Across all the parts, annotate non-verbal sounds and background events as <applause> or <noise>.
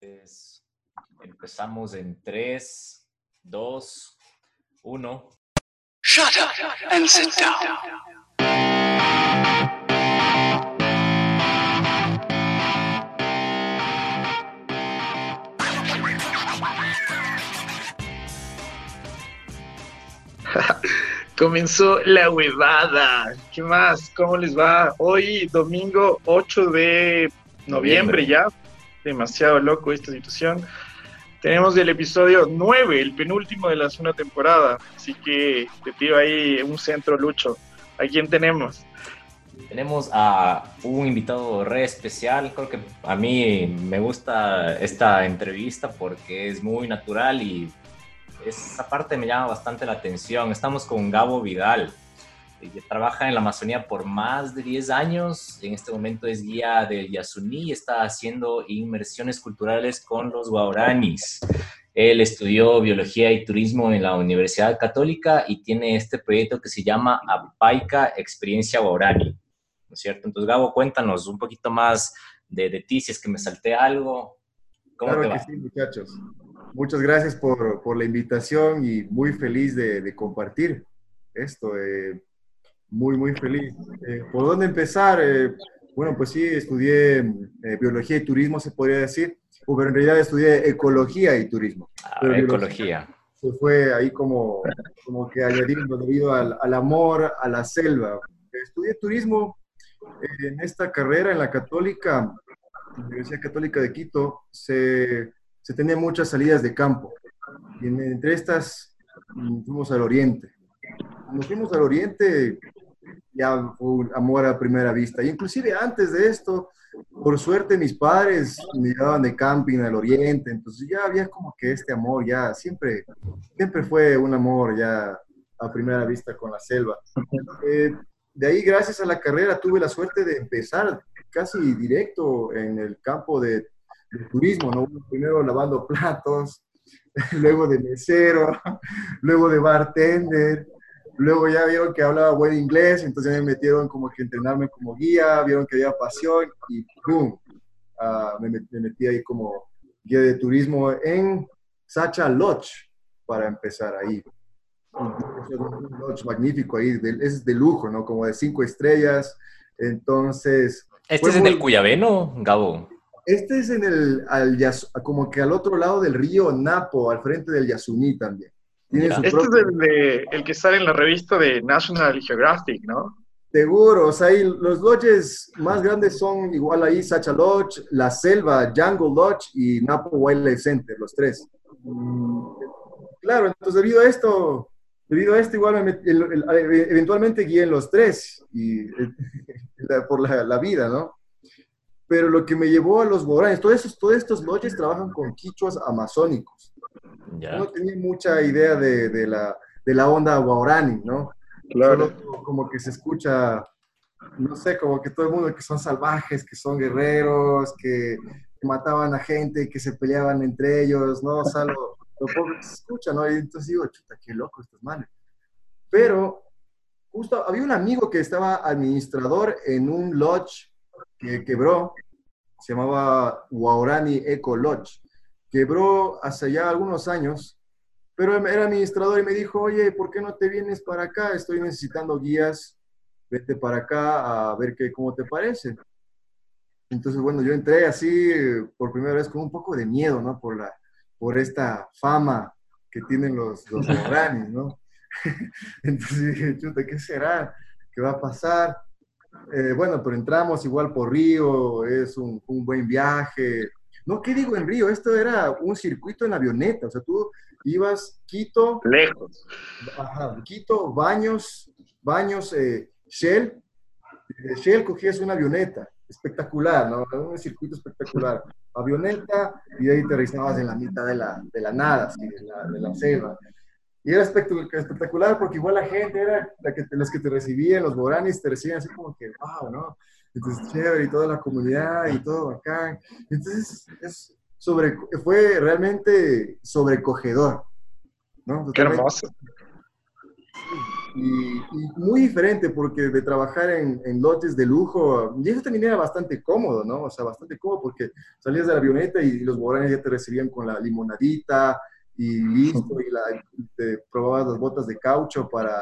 Entonces, empezamos en 3, 2, 1. Shut up and sit down. <laughs> Comenzó la huevada. ¿Qué más? ¿Cómo les va? Hoy, domingo 8 de noviembre ya. Demasiado loco esta situación. Tenemos el episodio 9, el penúltimo de la segunda temporada. Así que te pido ahí un centro lucho. ¿A quién tenemos? Tenemos a un invitado re especial. Creo que a mí me gusta esta entrevista porque es muy natural y esa parte me llama bastante la atención. Estamos con Gabo Vidal, que trabaja en la Amazonía por más de 10 años. En este momento es guía del Yasuní y está haciendo inmersiones culturales con los guaraníes. Él estudió biología y turismo en la Universidad Católica y tiene este proyecto que se llama Apaica Experiencia Guarani. ¿No es cierto? Entonces, Gabo, cuéntanos un poquito más de, de ti, si es que me salté algo. ¿Cómo claro te va? que sí, muchachos. Muchas gracias por, por la invitación y muy feliz de, de compartir esto. eh, muy, muy feliz. Eh, ¿Por dónde empezar? Eh, bueno, pues sí, estudié eh, biología y turismo, se podría decir, pero en realidad estudié ecología y turismo. Ah, Pero ecología. Se fue ahí como, como que añadiendo debido al, al amor a la selva. Estudié turismo eh, en esta carrera en la Católica, Universidad Católica de Quito, se, se tenía muchas salidas de campo. Y en- entre estas mm, fuimos al oriente. Cuando fuimos al oriente, ya un amor a primera vista. Inclusive antes de esto, por suerte mis padres me llevaban de camping al oriente, entonces ya había como que este amor, ya siempre, siempre fue un amor ya a primera vista con la selva. Eh, de ahí, gracias a la carrera, tuve la suerte de empezar casi directo en el campo de, de turismo, ¿no? Primero lavando <laughs> platos, luego de mesero, <laughs> luego de bartender, luego ya vieron que hablaba buen inglés, entonces me metieron como que entrenarme como guía, vieron que había pasión y ¡pum! Ah, me, met- me metí ahí como guía de turismo en Sacha Lodge, para empezar ahí. Un lodge magnífico ahí, de- es de lujo, ¿no? Como de cinco estrellas. Entonces, ¿Este es en el Cuyabeno, Gabo? este es en el, al como que al otro lado del río Napo, al frente del Yasuní también. Tiene Ya. su Este es el, de, el que sale en la revista de National Geographic, ¿no? Seguro, o sea, ahí los lodges más grandes son igual ahí, Sacha Lodge, La Selva, Jungle Lodge y Napo Wildlife Center, los tres. Mm, Claro, entonces debido a esto, debido a esto igual me el- el- eventualmente guié en los tres y, <laughs> la- por la, la vida, ¿no? Pero lo que me llevó a los guaraníes, todos, esos, todos estos lodges trabajan con quichuas amazónicos. Ya. No tenía mucha idea de, de la, de la onda guarani, ¿no? Solo como que se escucha, no sé, como que todo el mundo que son salvajes, que son guerreros, que, mataban a gente, que se peleaban entre ellos, ¿no? O sea, lo, lo poco que se escucha, ¿no? Y entonces digo, chuta, qué loco estos manes. Pero justo había un amigo que estaba administrador en un lodge que quebró, se llamaba Guarani Eco Lodge. Quebró hace ya algunos años, pero él era administrador y me dijo, oye, ¿por qué no te vienes para acá? Estoy necesitando guías, vete para acá a ver qué, cómo te parece. Entonces, bueno, yo entré así por primera vez con un poco de miedo, ¿no? Por, la, por esta fama que tienen los, los <laughs> guaraníes, ¿no? <laughs> Entonces dije, chuta, ¿qué será? ¿Qué va a pasar? Eh, bueno, pero entramos igual por Río, es un, un buen viaje. No, ¿qué digo en Río? Esto era un circuito en avioneta, o sea, tú ibas Quito, Lejos. Ajá, Quito, Baños, Baños, eh, Shell. De Shell cogías una avioneta, espectacular, ¿no? Un circuito espectacular. Avioneta y ahí te aterrizabas en la mitad de la, de la nada, así, de, la, de la selva. Y era espectac- espectacular porque igual la gente era la que, los que te recibían, los boranis te recibían así como que, wow, ¿no? Entonces, chévere, y toda la comunidad y todo acá. Entonces, es sobre, fue realmente sobrecogedor, ¿no? Qué hermoso. Y, y muy diferente porque de trabajar en, en, lotes de lujo, y eso también era bastante cómodo, ¿no? O sea, bastante cómodo porque salías de la avioneta y los guaraníes ya te recibían con la limonadita y listo, y la, te probabas las botas de caucho para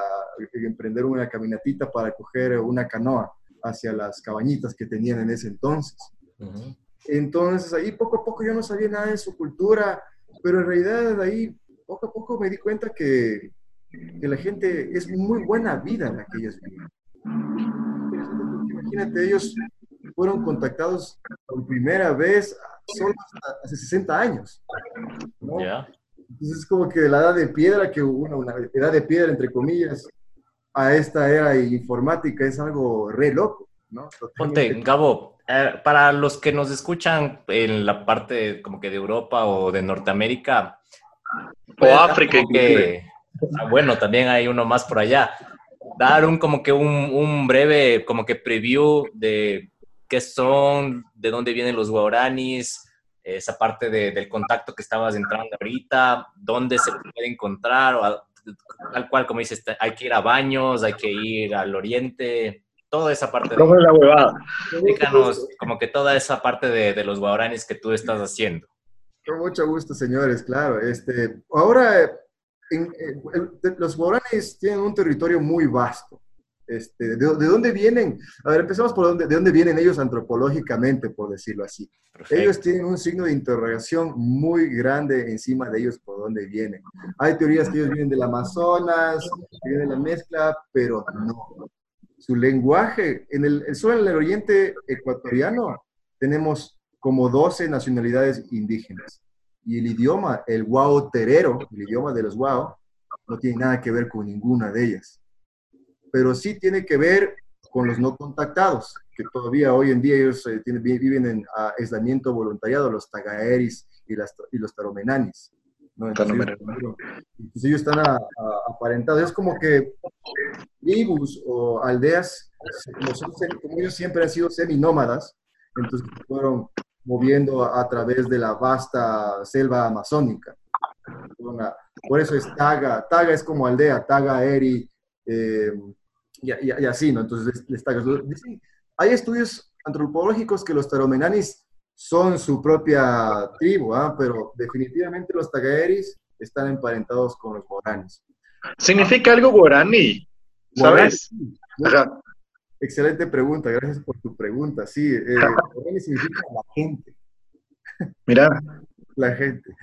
emprender una caminatita para coger una canoa hacia las cabañitas que tenían en ese entonces. Uh-huh. Entonces ahí poco a poco yo no sabía nada de su cultura, pero en realidad ahí poco a poco me di cuenta que, que la gente es muy buena vida la que ellos viven. Imagínate, ellos fueron contactados por primera vez solo hace 60 años. ¿no? Yeah. Entonces es como que la edad de piedra, que una, una edad de piedra entre comillas, a esta era informática es algo re loco, ¿no? Ponte, Gabo, eh, para los que nos escuchan en la parte como que de Europa o de Norteamérica, o África, que, ah, bueno, también hay uno más por allá. Dar un como que un, un breve como que preview de qué son, de dónde vienen los guaranis, esa parte de, del contacto que estabas entrando ahorita, dónde se puede encontrar, o tal cual como dices, hay que ir a baños, hay que ir al oriente, toda esa parte. ¿Cómo de, es la huevada? Explícanos como que toda esa parte de, de los guaranis que tú estás haciendo. Con mucho gusto, señores, claro. Este, ahora, en, en, los guaranis tienen un territorio muy vasto. Este, de, de, dónde vienen? A ver, empezamos por dónde, de dónde vienen ellos antropológicamente, por decirlo así. Perfecto. Ellos tienen un signo de interrogación muy grande encima de ellos por dónde vienen. Hay teorías que ellos vienen del Amazonas, que vienen de la mezcla, pero no. Su lenguaje, en el, solo en el oriente ecuatoriano tenemos como 12 nacionalidades indígenas. Y el idioma, el guao terero, el idioma de los guao, no tiene nada que ver con ninguna de ellas pero sí tiene que ver con los no contactados, que todavía hoy en día ellos eh, tienen, viven en uh, aislamiento voluntariado, los tagaeris y, las, y los taromenanis. ¿no? Entonces, ellos, entonces, ellos, están a, a, aparentados. Es como que tribus o aldeas, como, son, como ellos siempre han sido seminómadas, entonces fueron moviendo a, a, través de la vasta selva amazónica. Por eso es Taga, Taga es como aldea, Taga, Eri, eh, y, y, y, así, ¿no? Entonces, les, dicen, hay estudios antropológicos que los taromenanis son su propia tribu, ¿ah? pero definitivamente los tagaeris están emparentados con los guaranis. ¿Significa algo guarani? ¿Sabes? Excelente pregunta, gracias por tu pregunta. Sí, eh, guarani significa la gente. Mira. <laughs> La gente.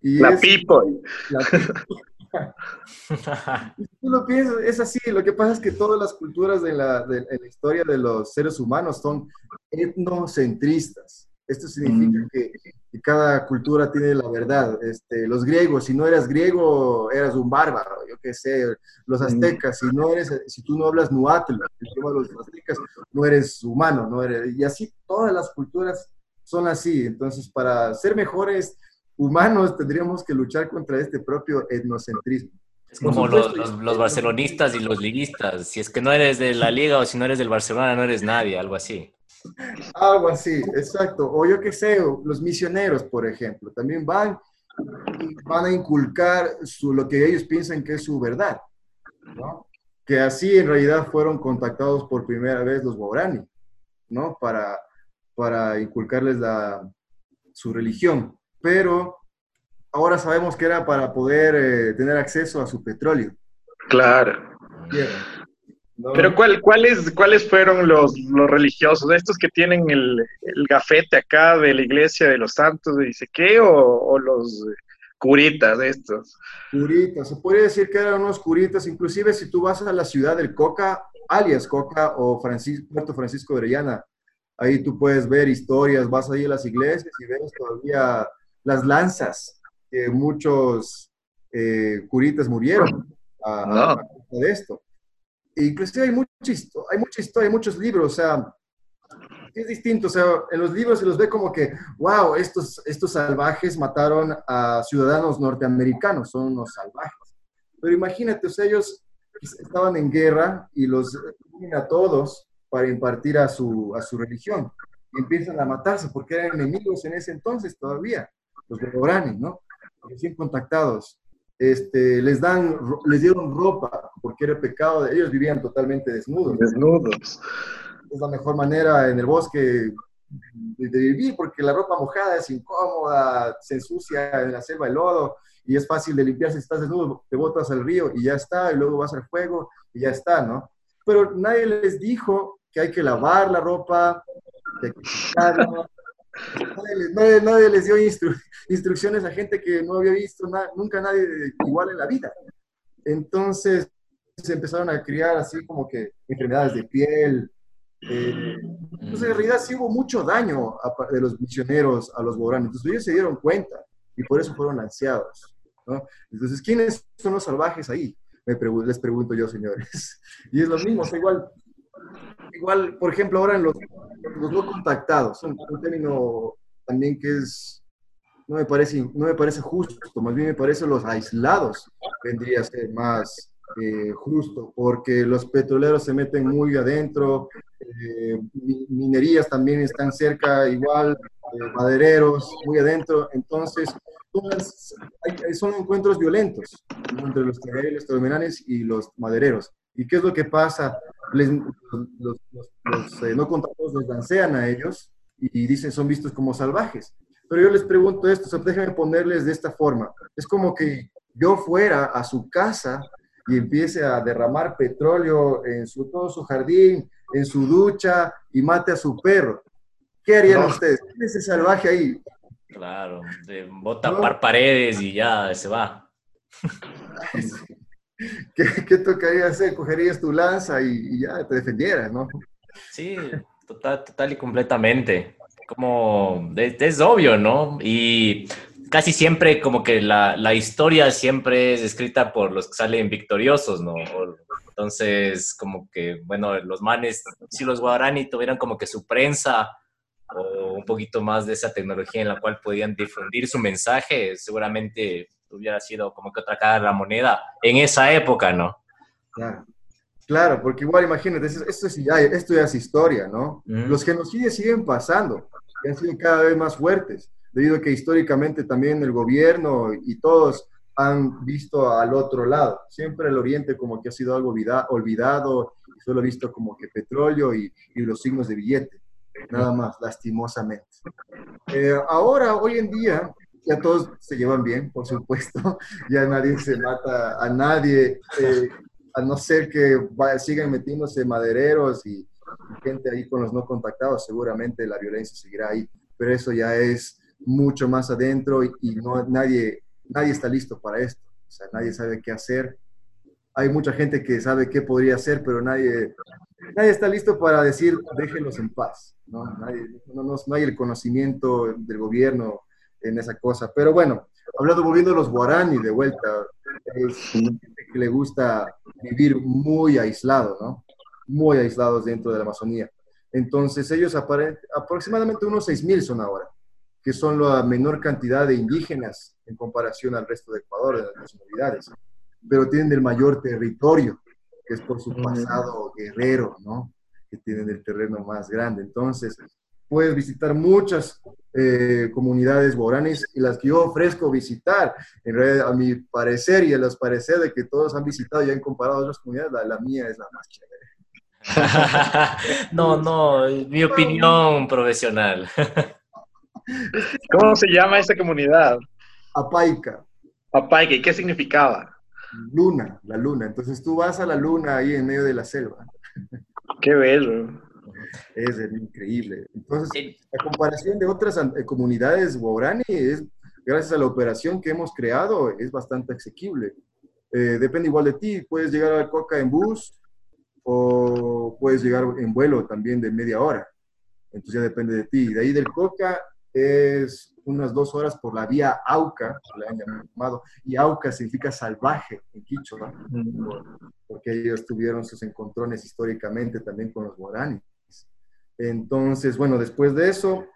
Y la es, people. La <laughs> <laughs> tú lo piensas, es así. Lo que pasa es que todas las culturas de la, de, de la historia de los seres humanos son etnocentristas. Esto significa mm. que, que, cada cultura tiene la verdad. Este, los griegos, si no eras griego, eras un bárbaro, yo qué sé. Los aztecas, si, no eres, si tú no hablas nuatl, el idioma de los aztecas, no eres humano. No eres, y así todas las culturas son así. Entonces, para ser mejores humanos tendríamos que luchar contra este propio etnocentrismo. Es como los, los, los, barcelonistas y los liguistas. Si es que no eres de la liga o si no eres del Barcelona, no eres nadie, algo así. Algo así, exacto. O yo qué sé, los misioneros, por ejemplo, también van, van a inculcar su, lo que ellos piensan que es su verdad. ¿no? Que así en realidad fueron contactados por primera vez los Guarani, ¿no? Para, para inculcarles la, su religión pero ahora sabemos que era para poder eh, tener acceso a su petróleo. Claro. ¿No? Pero ¿cuál, cuáles, ¿cuáles fueron los, los religiosos? ¿Estos que tienen el, el, gafete acá de la iglesia de los santos de dice qué? ¿O, o los curitas de estos? Curitas, se puede decir que eran unos curitas, inclusive si tú vas a la ciudad del Coca, alias Coca o Francisco, Puerto Francisco de Orellana, ahí tú puedes ver historias, vas ahí a las iglesias y ves todavía las lanzas que muchos eh, curitas murieron a, no. a, de esto. E inclusive hay, mucho, hay mucha historia, hay muchos libros, o sea, es distinto, o sea, en los libros se los ve como que, wow, estos, estos salvajes mataron a ciudadanos norteamericanos, son unos salvajes. Pero imagínate, o sea, ellos estaban en guerra y los a todos para impartir a su, a su religión. Y empiezan a matarse porque eran enemigos en ese entonces todavía los guaraní, ¿no? Recién contactados. este, les, dan, les dieron ropa porque era pecado de ellos, vivían totalmente desnudos. Desnudos. Es la mejor manera en el bosque de, de vivir porque la ropa mojada es incómoda, se ensucia en la selva el lodo y es fácil de limpiarse si estás desnudo, te botas al río y ya está, y luego vas al fuego y ya está, ¿no? Pero nadie les dijo que hay que lavar la ropa, que hay que quitarla. Nadie, les- dio instru- instrucciones a gente que no había visto nunca nadie igual en la vida. Entonces se empezaron a criar así como que enfermedades de piel. eh, entonces, en realidad sí hubo mucho daño a de los misioneros a los guaraníes. Entonces, ellos se dieron cuenta y por eso fueron lanceados. ¿no? Entonces, ¿quiénes son los salvajes ahí? Les pregunto yo, señores. <laughs> Y es lo mismo, o igual, igual, por ejemplo, ahora en los, los no contactados, un, un término también que es, no me, parece, no me parece justo, más bien me parece los aislados vendría a ser más eh, justo, porque los petroleros se meten muy adentro, eh, mi- minerías también están cerca, igual, eh, madereros, muy adentro, entonces son encuentros violentos entre los terminales y los madereros. ¿Y qué es lo que pasa? Les- los los- los- eh, no contactados los lancean a ellos y, y dicen son vistos como salvajes. Pero yo les pregunto esto, o sea, déjenme ponerles de esta forma. Es como que yo fuera a su casa y empiece a derramar petróleo en su, todo su jardín, en su ducha y mate a su perro. ¿Qué harían No. ustedes? ¿Quién es ese salvaje ahí? Claro, de bota par paredes y ya se va. <laughs> <laughs> ¿Qué, qué tocaría hacer? Cogerías tu lanza y, ya te defendieras, ¿no? Sí, total, total y completamente. Como es, es obvio, ¿no? Y casi siempre como que la, la historia siempre es escrita por los que salen victoriosos, ¿no? Entonces, como que, bueno, los manes, si los guaraní tuvieran como que su prensa o un poquito más de esa tecnología en la cual podían difundir su mensaje, seguramente hubiera sido como que otra cara de la moneda en esa época, ¿no? Claro. Claro, porque igual imagínate, esto, es ya, esto ya es historia, ¿no? Mm. Los genocidios siguen pasando y han sido cada vez más fuertes, debido a que históricamente también el gobierno y todos han visto al otro lado. Siempre el Oriente como que ha sido algo olvida- olvidado, solo visto como que petróleo y, y los signos de billete, nada más, lastimosamente. Eh, ahora, hoy en día, ya todos se llevan bien, por supuesto, <laughs> ya nadie se mata a nadie, eh, a no ser que va- sigan metiéndose madereros y, y gente ahí con los no contactados, seguramente la violencia seguirá ahí, pero eso ya es mucho más adentro y, y no, nadie, nadie está listo para esto, o sea, nadie sabe qué hacer. Hay mucha gente que sabe qué podría hacer, pero nadie, nadie está listo para decir déjenlos en paz, ¿no? Nadie, no, no- no hay el conocimiento del gobierno en esa cosa, pero bueno, hablando, volviendo a los guaraní de vuelta, es gente que le gusta vivir muy aislado, ¿no? Muy aislados dentro de la Amazonía. Entonces ellos aproximadamente unos 6.000 son ahora, que son la menor cantidad de indígenas en comparación al resto de Ecuador, de las nacionalidades, pero tienen el mayor territorio, que es por su pasado guerrero, ¿no? Que tienen el terreno más grande. Entonces, puedes visitar muchas eh, comunidades guaraníes y las que yo ofrezco visitar, en realidad, a mi parecer y a los parecer de que todos han visitado y han comparado a otras comunidades, la, la mía es la más chévere. <laughs> no, no, mi opinión profesional. <laughs> ¿Cómo se llama esta comunidad? Apaica, Papaique, ¿qué significaba? luna, la luna. Entonces tú vas a la luna ahí en medio de la selva. Qué bello. Es increíble. Entonces, la comparación de otras eh, comunidades guaraní es, gracias a la operación que hemos creado, es bastante asequible. Eh, depende igual de ti, puedes llegar al Coca en bus o puedes llegar en vuelo también de media hora. Entonces ya depende de ti. De ahí del Coca es unas dos horas por la vía Auca, le han llamado, y Auca significa salvaje en Quichua, porque ellos tuvieron sus encontrones históricamente también con los guaraníes. Entonces, bueno, después de eso,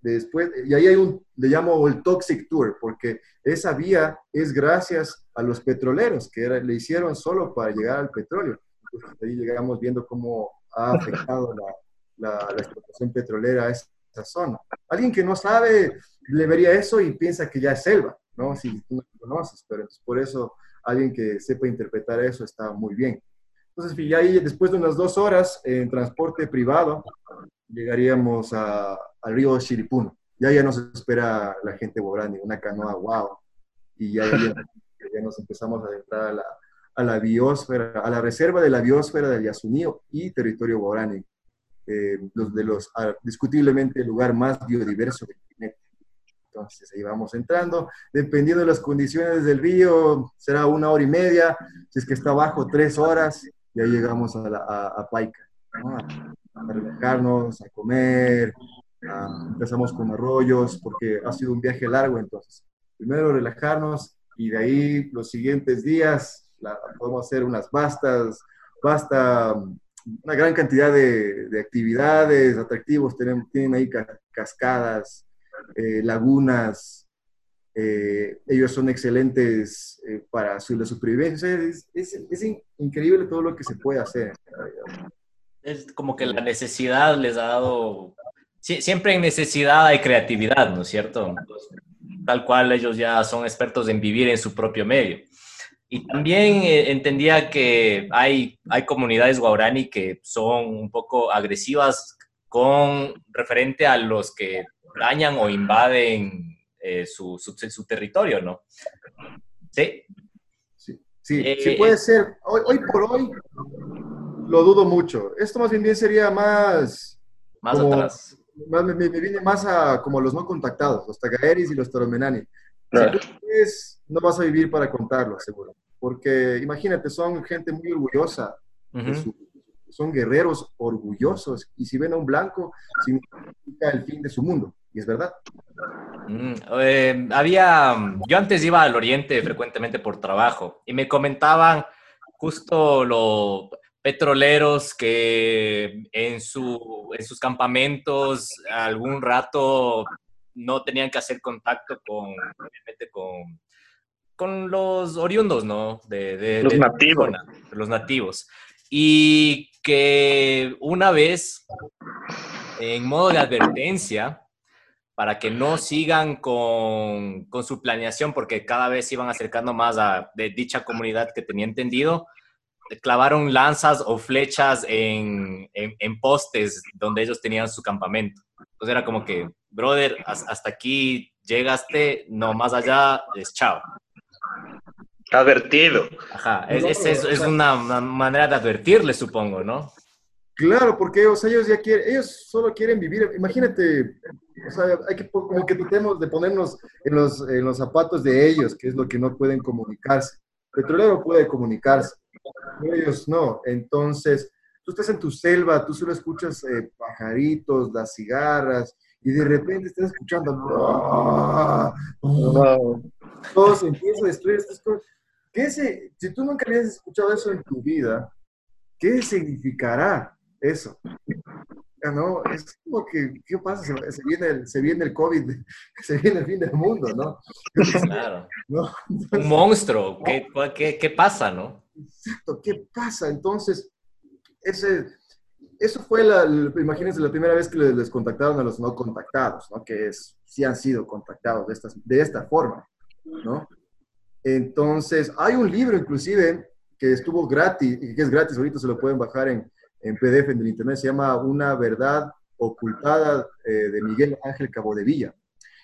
después, y ahí hay un, le llamo el Toxic Tour, porque esa vía es gracias a los petroleros, que era- le hicieron solo para llegar al petróleo. Entonces, ahí llegamos viendo cómo ha afectado la, la, la explotación petrolera a esa zona. Alguien que no sabe, le vería eso y piensa que ya es selva, ¿no? Si tú no lo conoces, pero entonces por eso alguien que sepa interpretar eso está muy bien. Entonces, ya ahí, después de unas dos horas en transporte privado, llegaríamos al río Shiripuno. Ya ya nos espera la gente Borani, una canoa, wow. Y ya, ya, nos empezamos a adentrar a la, a la biosfera, a la reserva de la biosfera del Yasunío y territorio Borani, eh, los de los ah, discutiblemente el lugar más biodiverso del planeta. Entonces ahí vamos entrando, dependiendo de las condiciones del río, será una hora y media, si es que está abajo, tres horas, y ahí llegamos a, la, a, Paica, a, relajarnos, a comer, empezamos con arroyos, porque ha sido un viaje largo, entonces, primero relajarnos y de ahí los siguientes días podemos hacer unas vastas, basta, una gran cantidad de, de actividades, atractivos, tienen, tienen ahí cascadas, eh, lagunas, eh, ellos son excelentes eh, para su la supervivencia. Es, es, increíble todo lo que se puede hacer. Es como que la necesidad les ha dado... siempre en necesidad hay creatividad, ¿no es cierto? tal cual ellos ya son expertos en vivir en su propio medio. Y también eh, entendía que hay, hay comunidades guaraní que son un poco agresivas con referente a los que dañan o invaden eh, su, su, territorio, ¿no? Sí. Sí, sí, eh, puede ser. Hoy, hoy, por hoy lo dudo mucho. Esto más bien, sería más... Más atrás. Más, me, viene más a como los no contactados, los Tagaeris y los Toromenani. no vas a vivir para contarlo, seguro. Porque imagínate, son gente muy orgullosa. son guerreros orgullosos. Y si ven a un blanco, significa el fin de su mundo. Y es verdad. Mm, eh, había, yo antes iba al oriente frecuentemente por trabajo y me comentaban justo los petroleros que en, su, en sus campamentos algún rato no tenían que hacer contacto con, con, con los oriundos, ¿no? De, los nativos. los nativos. Y que una vez, en modo de advertencia, para que no sigan con, con, su planeación, porque cada vez se iban acercando más a de dicha comunidad que tenía entendido, clavaron lanzas o flechas en, en, postes donde ellos tenían su campamento. Entonces era como que, brother, hasta aquí llegaste, no más allá, es chao. Advertido. Ajá, es, es, es una manera de advertirle, supongo, ¿no? Claro, porque o sea, ellos ya quieren, ellos solo quieren vivir. Imagínate, o sea, hay que como que tratemos de ponernos en los, en los zapatos de ellos, que es lo que no pueden comunicarse. Petrolero puede comunicarse, ellos no. Entonces, tú estás en tu selva, tú solo escuchas eh, pajaritos, las cigarras, y de repente estás escuchando. Todo se empieza a destruir. ¿Qué si tú nunca habías escuchado eso en tu vida, ¿qué significará? Eso. ¿no? Es como que, ¿qué pasa? Se, viene el, se viene el COVID, <laughs> se viene el fin del mundo, ¿no? Claro. Un monstruo, ¿Qué, qué, qué, pasa, no? Exacto, ¿qué pasa? Entonces, ese, eso fue, la, imagínense, la primera vez que les, contactaron a los no contactados, ¿no? Que es, sí han sido contactados de, estas, de esta forma, ¿no? Entonces, hay un libro inclusive que estuvo gratis, que es gratis, ahorita se lo pueden bajar en, en PDF en el internet, se llama Una verdad ocultada eh, de Miguel Ángel Cabo de Villa.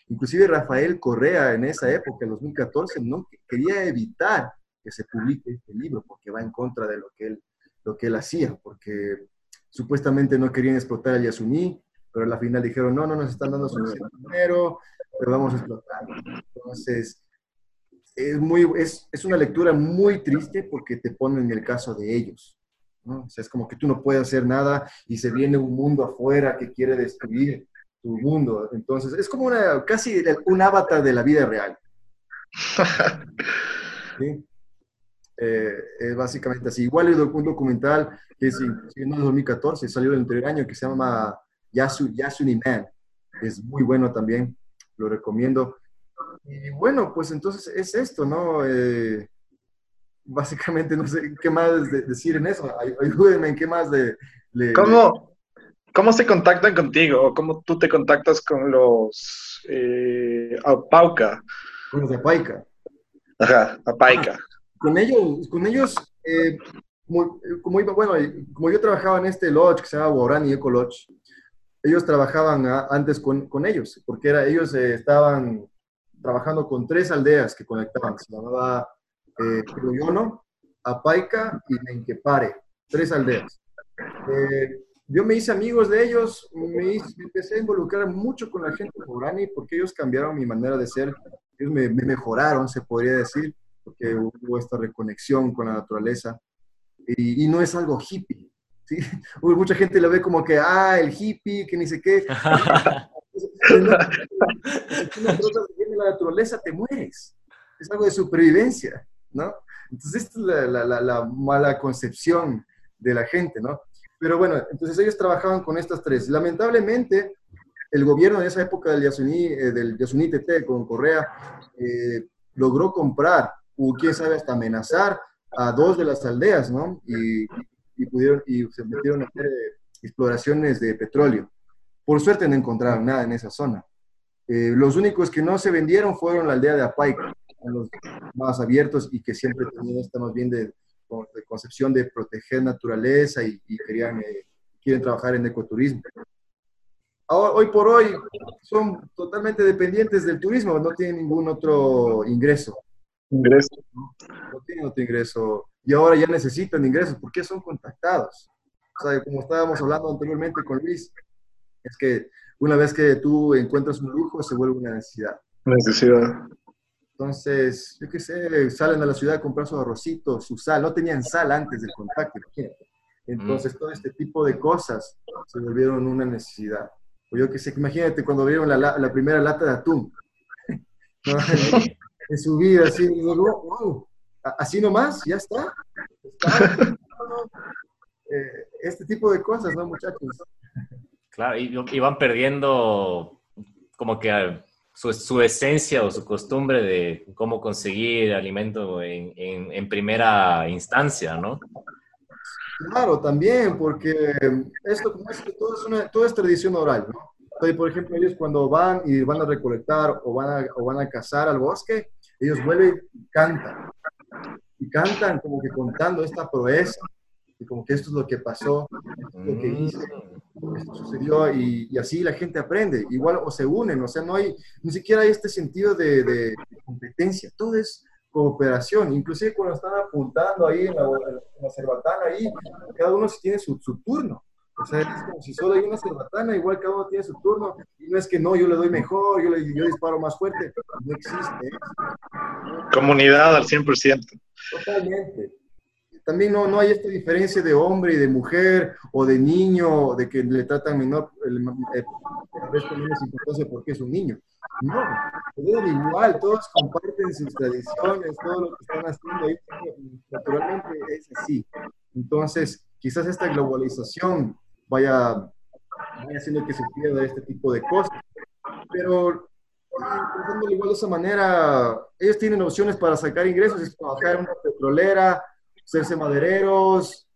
Inclusive Rafael Correa en esa época, en 2014, no quería evitar que se publique este libro porque va en contra de lo que él, lo que él hacía, porque supuestamente no querían explotar a Yasuní, pero al final dijeron, no, no nos están dando suficiente dinero, pero vamos a explotar. Entonces, es, muy, es, es una lectura muy triste porque te pone en el caso de ellos. ¿No? O sea, es como que tú no puedes hacer nada y se viene un mundo afuera que quiere destruir tu mundo. Entonces, es como una, casi un avatar de la vida real. <laughs> Eh, es básicamente así. Igual hay un documental que es en 2014, salió el anterior año, que se llama Yasu, Yasuni Man. Es muy bueno también, lo recomiendo. Y bueno, pues entonces es esto, ¿no? Eh, básicamente no sé qué más decir en eso. Ayúdenme en qué más de... ¿Cómo, ¿Cómo se contactan contigo? ¿Cómo tú te contactas con los eh, Pauca? con los de Paica. Ajá, a Paica. Con ellos, con ellos eh, como, iba, bueno, como yo trabajaba en este lodge que se llama Guarani Eco Lodge, ellos trabajaban antes con, con, ellos, porque era, ellos eh, estaban trabajando con tres aldeas que conectaban, se llamaba eh, Apaica y Menquepare, tres aldeas. Eh, yo me hice amigos de ellos, me, empecé a involucrar mucho con la gente Guarani porque ellos cambiaron mi manera de ser, ellos me, me mejoraron, se podría decir, porque hubo esta reconexión con la naturaleza y, no es algo hippie. ¿sí? <laughs> Mucha gente lo ve como que, ah, el hippie, que ni sé qué. <laughs> si no la naturaleza, te mueres. Es algo de supervivencia, ¿no? Entonces, esta es la, la, la, mala concepción de la gente, ¿no? Pero bueno, entonces ellos trabajaban con estas tres. Lamentablemente, el gobierno en esa época del Yasuní, eh, del Yasuní TT con Correa, eh, logró comprar, o quién sabe, hasta amenazar a dos de las aldeas, ¿no? Y, pudieron, y se metieron a hacer eh, exploraciones de petróleo. Por suerte no encontraron nada en esa zona. Eh, los únicos que no se vendieron fueron la aldea de Apaica, los más abiertos y que siempre esta más bien de, concepción de proteger naturaleza y, querían, eh, quieren trabajar en ecoturismo. hoy por hoy son totalmente dependientes del turismo, no tienen ningún otro ingreso ingreso. No tienen otro ingreso y ahora ya necesitan ingresos porque son contactados. O sea, como estábamos hablando anteriormente con Luis, es que una vez que tú encuentras un lujo, se vuelve una necesidad. Necesidad. Entonces, yo qué sé, salen a la ciudad a comprar su arrocito, su sal. No tenían sal antes del contacto, Entonces, todo este tipo de cosas se volvieron una necesidad. O yo qué sé, imagínate cuando vieron la, la primera lata de atún. <laughs> en su vida, así, wow, así nomás, ya está. <laughs> Eh, este tipo de cosas, ¿no, muchachos? Claro, y, van perdiendo como que su, esencia o su costumbre de cómo conseguir alimento en, en, primera instancia, ¿no? Claro, también, porque esto, como es que todo es, una, todo es tradición oral, ¿no? Por ejemplo, ellos cuando van y van a recolectar o van a, o van a cazar al bosque, ellos vuelven y cantan. Y cantan como que contando esta proeza, y como que esto es lo que pasó, esto es lo que mm. hice, esto sucedió, y, y, así la gente aprende. Igual o se unen, o sea, no hay, ni siquiera hay este sentido de, de competencia, todo es cooperación. Inclusive cuando están apuntando ahí en la, en la cerbatana, ahí, cada uno tiene su, su turno. O sea, es como si solo hay una cerbatana, igual cada uno tiene su turno, y no es que no, yo le doy mejor, yo, le, yo disparo más fuerte, no existe. Comunidad al 100%. Totalmente. También no, no hay esta diferencia de hombre y de mujer, o de niño, de que le tratan menor, el, el, menos importancia porque es un niño. No, todos igual, todos comparten sus tradiciones, todo lo que están haciendo ahí, naturalmente es así. Entonces, quizás esta globalización vaya, vaya haciendo que se pierda este tipo de cosas. Pero pensando igual de esa manera, ellos tienen opciones para sacar ingresos, es trabajar en una petrolera, hacerse madereros,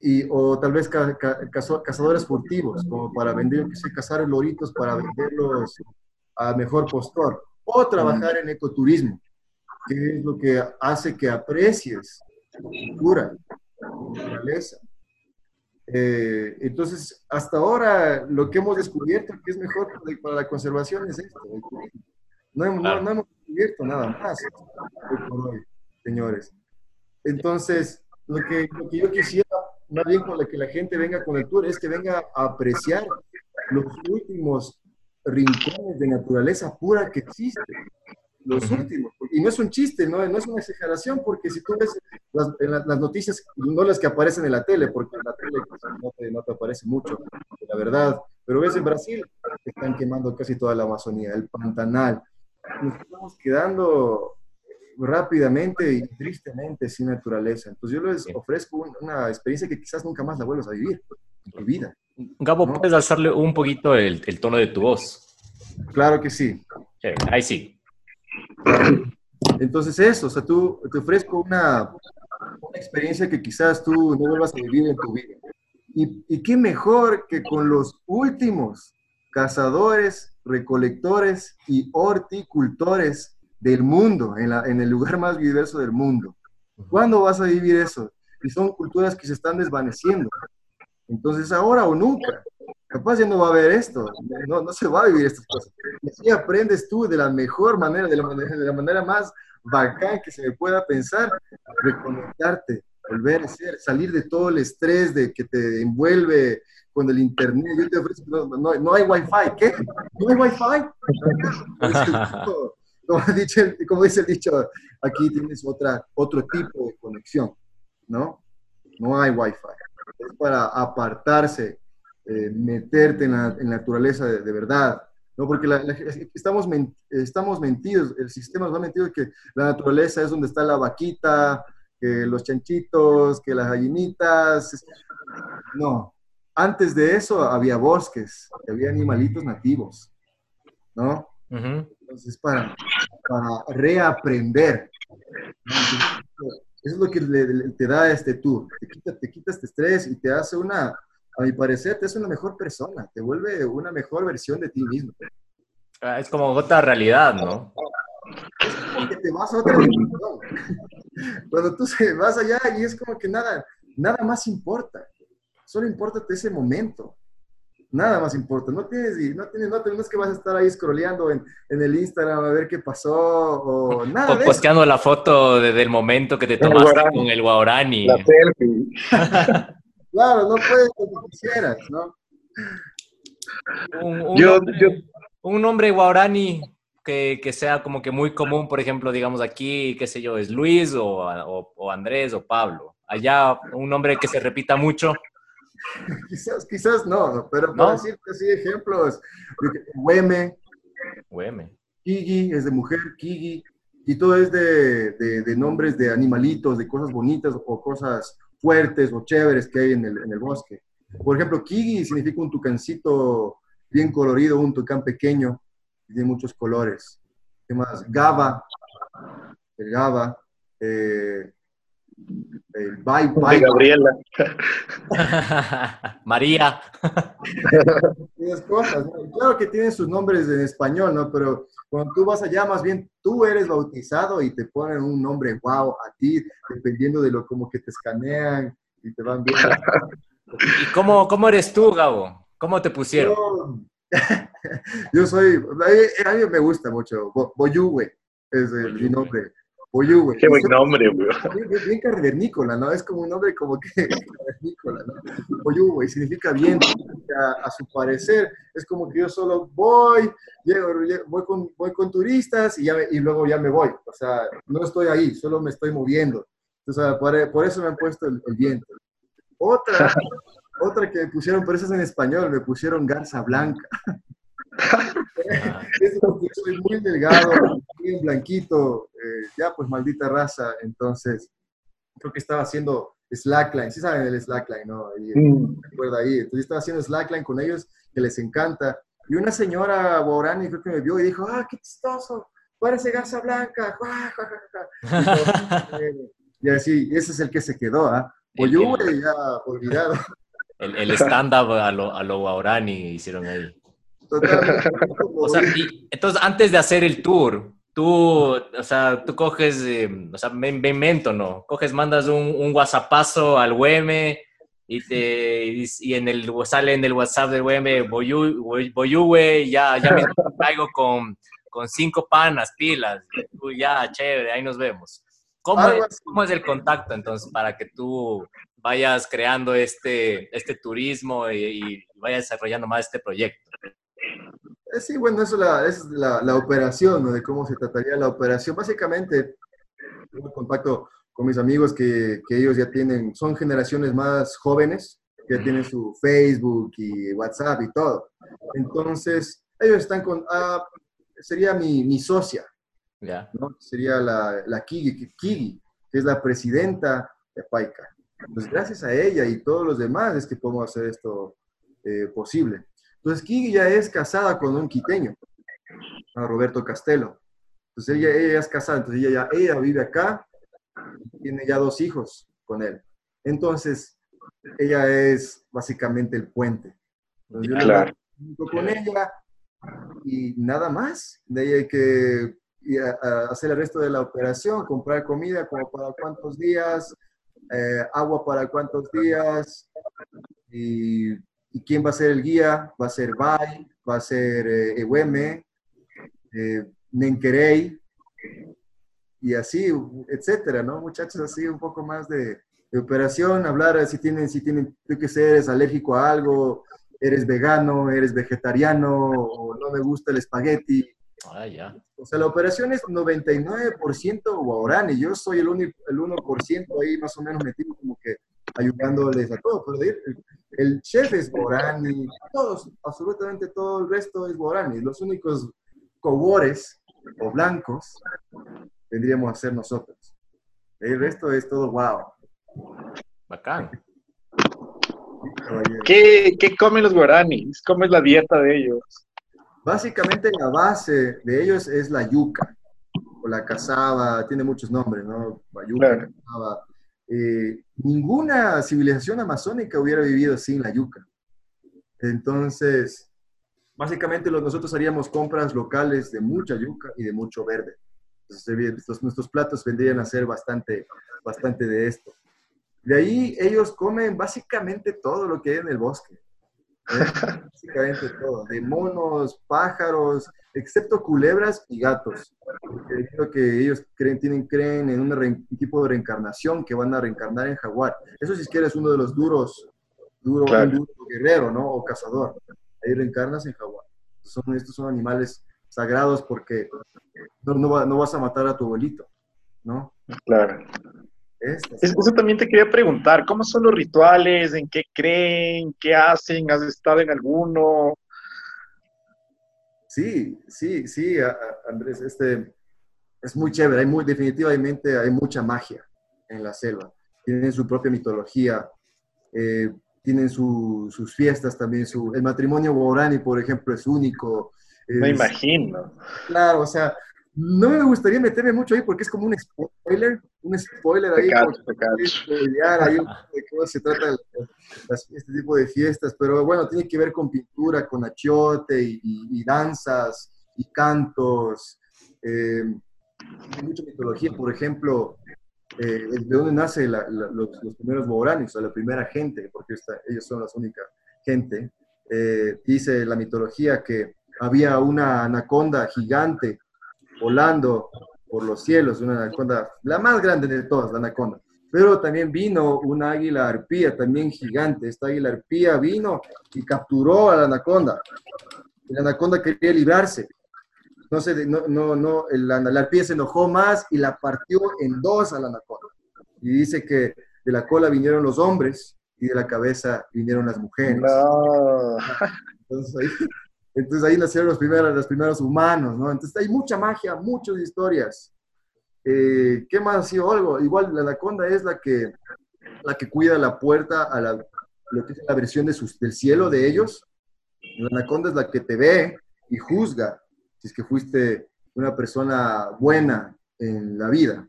y, o tal vez cazadores furtivos, como para vender, que se cazar loritos para venderlos a mejor postor, o trabajar en ecoturismo, que es lo que hace que aprecies la cultura, la naturaleza. Eh, entonces, hasta ahora lo que hemos descubierto que es mejor para la conservación es esto. No hemos, no, hemos descubierto nada más señores. Entonces, lo que, lo que yo quisiera, más bien con la que la gente venga con el tour, es que venga a apreciar los últimos rincones de naturaleza pura que existen los últimos. Y no es un chiste, no, no es una exageración, porque si tú ves las, las, noticias, no las que aparecen en la tele, porque en la tele pues, no, te, no te aparece mucho, la verdad, pero ves en Brasil, están quemando casi toda la Amazonía, el Pantanal. Nos estamos quedando rápidamente y tristemente sin naturaleza. Entonces yo les ofrezco una experiencia que quizás nunca más la vuelvas a vivir en tu vida. Gabo, ¿puedes alzarle un poquito el, el, tono de tu voz? Claro que sí. Ahí sí. Entonces eso, o sea, tú te ofrezco una, una experiencia que quizás tú no vuelvas a vivir en tu vida. Y, y qué mejor que con los últimos cazadores, recolectores y horticultores del mundo, en, la- en el lugar más diverso del mundo. ¿Cuándo vas a vivir eso? Y son culturas que se están desvaneciendo. Entonces, ahora o nunca. Capaz ya no va a haber esto, no, no se va a vivir estas cosas. Y así aprendes tú de la mejor manera, de la manera, de la manera más bacán que se me pueda pensar, reconectarte, volver a ser, salir de todo el estrés de que te envuelve con el internet. Yo te ofrezco, no, no, no hay wifi, ¿qué? ¿No hay wifi? <laughs> Como, dice el- como dice el dicho, aquí tienes otra, otro tipo de conexión, ¿no? No hay wifi. Es para apartarse, eh, meterte en la, en la naturaleza de, de verdad, ¿no? Porque la- la- estamos, men- estamos mentidos, el sistema nos ha mentido que la naturaleza es donde está la vaquita, que los chanchitos, que las gallinitas. No, antes de eso había bosques, había animalitos nativos, ¿no? Entonces, para, para reaprender. Eso es lo que le- le- te da este tour. Te quita, te quita este estrés y te hace una, a mi parecer, te hace una mejor persona. Te vuelve una mejor versión de ti mismo. Ah, Es como otra realidad, ¿no? Porque te vas a otra dimensión. Cuando tú vas allá y es como que nada, nada más importa. Solo importa ese momento. Nada más importa. No tienes, no tienes, no tienes que vas a estar ahí scrolleando en, en el Instagram a ver qué pasó o <laughs> nada O de eso. posteando la foto de- del momento que te tomaste con el guarani. La selfie. <laughs> Claro, no puedes lo que quisieras, ¿no? Un, un Yo, nombre, yo, un nombre guarani que, que sea como que muy común, por ejemplo, digamos aquí, qué sé yo, es Luis o, o- o Andrés o Pablo. Allá un nombre que se repita mucho. <laughs> Quizás, quizás no, pero ¿No? para decirte así ejemplos, Hueme, Güeme. Kigi es de mujer, Kigi, y todo es de, de- de nombres de animalitos, de cosas bonitas o cosas fuertes o chéveres que hay en el, en el bosque. Por ejemplo, Kigi significa un tucancito bien colorido, un tucán pequeño, tiene muchos colores. ¿Qué más? Gaba, el Gaba, eh, el de Bai, Gabriela. <laughs> María. <laughs> esas cosas. ¿no? Y Claro que tienen sus nombres en español, ¿no? Pero cuando tú vas allá, más bien tú eres bautizado y te ponen un nombre wow a ti, dependiendo de lo como que te escanean y te van viendo. ¿Y cómo, cómo eres tú, Gabo? ¿Cómo te pusieron? Yo, <laughs> yo soy, a mí, a mí me gusta mucho, Bo- Boyuwe es el- mi nombre, Boyuwe. Qué buen nombre, güey. Bien, cavernícola, ¿no? Es como un nombre como que <laughs> cavernícola, ¿no? Oyugo, y significa bien, a, a su parecer. Es como que yo solo voy, llego, voy, con, voy con turistas y, ya y luego ya me voy. O sea, no estoy ahí, solo me estoy moviendo. Entonces, por, por eso me han puesto el, el viento. Otra, <laughs> otra que me pusieron, pero esa es en español, me pusieron garza blanca. Ah, Es porque yo soy muy delgado, bien blanquito, eh, ya pues maldita raza, entonces creo que estaba haciendo slackline, sí saben el slackline, ¿no? Y, Mm. recuerda ahí, entonces estaba haciendo slackline con ellos, que les encanta, y una señora guarani creo que me vio y dijo, ah, qué chistoso, parece garza blanca, ¡Guau, guau, guau, guau". <laughs> Y eh, así, ese es el que se quedó, ¿ah? El- Oyuwe ya olvidado, El, el stand-up a lo, a lo guarani hicieron ahí. Totalmente. <laughs> O sea, y- entonces antes de hacer el tour, tú, o sea, tú coges, eh, o sea, me, me invento, ¿no? Coges, mandas un, un whatsappazo al UEM y, te, y, y en el, sale en el WhatsApp del UEM, Boyu, Boyuwe, ya, ya mismo te caigo con, con cinco panas, pilas, tú ya, chévere, ahí nos vemos. ¿Cómo es. ¿Cómo es el contacto entonces para que tú vayas creando este, este turismo y, y vayas desarrollando más este proyecto? Eh, Sí, bueno, eso la, es la, la operación, ¿no? De cómo se trataría la operación. Básicamente, tengo contacto con mis amigos que, que ellos ya tienen, son generaciones más jóvenes, que ya tienen su Facebook y WhatsApp y todo. Entonces, ellos están con, ah, sería mi, mi socia, ¿Ya? ¿no? Sería la, la Kigi, que- Kigi, que es la presidenta de Paica. Pues gracias a ella y todos los demás es que podemos hacer esto eh, posible. Entonces, Kigi ya es casada con un quiteño, a Roberto Castelo. Entonces, ella, ella es casada, entonces ella, ella vive acá, tiene ya dos hijos con él. Entonces, ella es básicamente el puente. Entonces, yo me Claro. con ella y nada más. De ahí hay que hacer el resto de la operación, comprar comida como para cuántos días, eh, agua para cuántos días, y, y quién va a ser el guía, va a ser Bai, va a ser eh, Eweme, eh, Nenkerei, y así, etcétera, ¿no? Muchachos, así un poco más de, de operación, hablar si tienen, si tienen, yo qué sé, eres alérgico a algo, eres vegano, eres vegetariano, o no me gusta el espagueti. Ah, ya. O sea, la operación es 99% guaraní. Yo soy el, único, el 1% ahí más o menos metido como que ayudándoles a todos. Pero el, el chef es guaraní, todos, absolutamente todo el resto es guaraní. Los únicos cobores o blancos tendríamos a ser nosotros. El resto es todo wow. Bacán. ¿Qué, qué comen los guaraníes? ¿Cómo es la dieta de ellos? Básicamente la base de ellos es la yuca, o la cazaba, tiene muchos nombres, ¿no? La yuca, Claro. cazaba. Eh, ninguna civilización amazónica hubiera vivido sin la yuca. Entonces, básicamente nosotros haríamos compras locales de mucha yuca y de mucho verde. Entonces, nuestros platos vendrían a ser bastante, bastante de esto. De ahí ellos comen básicamente todo lo que hay en el bosque. ¿Eh? Básicamente todo, de monos, pájaros, excepto culebras y gatos. Porque creo que ellos creen, tienen, creen en un tipo de reencarnación que van a reencarnar en jaguar. Eso si es que eres uno de los duros, duro, Claro. duro guerrero, ¿no? O cazador. Ahí reencarnas en jaguar. Son, estos son animales sagrados porque no, no, va- no vas a matar a tu abuelito, ¿no? Claro. Eso también te quería preguntar, ¿cómo son los rituales? ¿En qué creen? ¿Qué hacen? ¿Has estado en alguno? Sí, sí, sí, Andrés, este, es muy chévere, hay muy, definitivamente hay mucha magia en la selva. Tienen su propia mitología, eh, tienen su- sus fiestas también, su, el matrimonio guarani, por ejemplo, es único. Me imagino. Claro, o sea, no me gustaría meterme mucho ahí porque es como un spoiler, un spoiler ahí. <laughs> de cómo se trata las- este tipo de fiestas, pero bueno, tiene que ver con pintura, con achiote y, y- y danzas y cantos. eh, hay mucha mitología, por ejemplo, eh, de dónde nace la- la- los, los primeros guaraníes, o la primera gente, porque ellos son la única gente. Eh, dice la mitología que había una anaconda gigante volando por los cielos, una anaconda, la más grande de todas, la anaconda. Pero también vino una águila arpía, también gigante. Esta águila arpía vino y capturó a la anaconda. La anaconda quería librarse. No, se, no, no, no la, la arpía se enojó más y la partió en dos a la anaconda. Y dice que de la cola vinieron los hombres y de la cabeza vinieron las mujeres. No. Entonces ahí, entonces ahí nacieron los primeros, los primeros humanos, ¿no? Entonces hay mucha magia, muchas historias. Eh, ¿Qué más ha sido algo? Igual la anaconda es la que, la que cuida la puerta a la, lo que es la versión de sus, del cielo de ellos. La anaconda es la que te ve y juzga si es que fuiste una persona buena en la vida.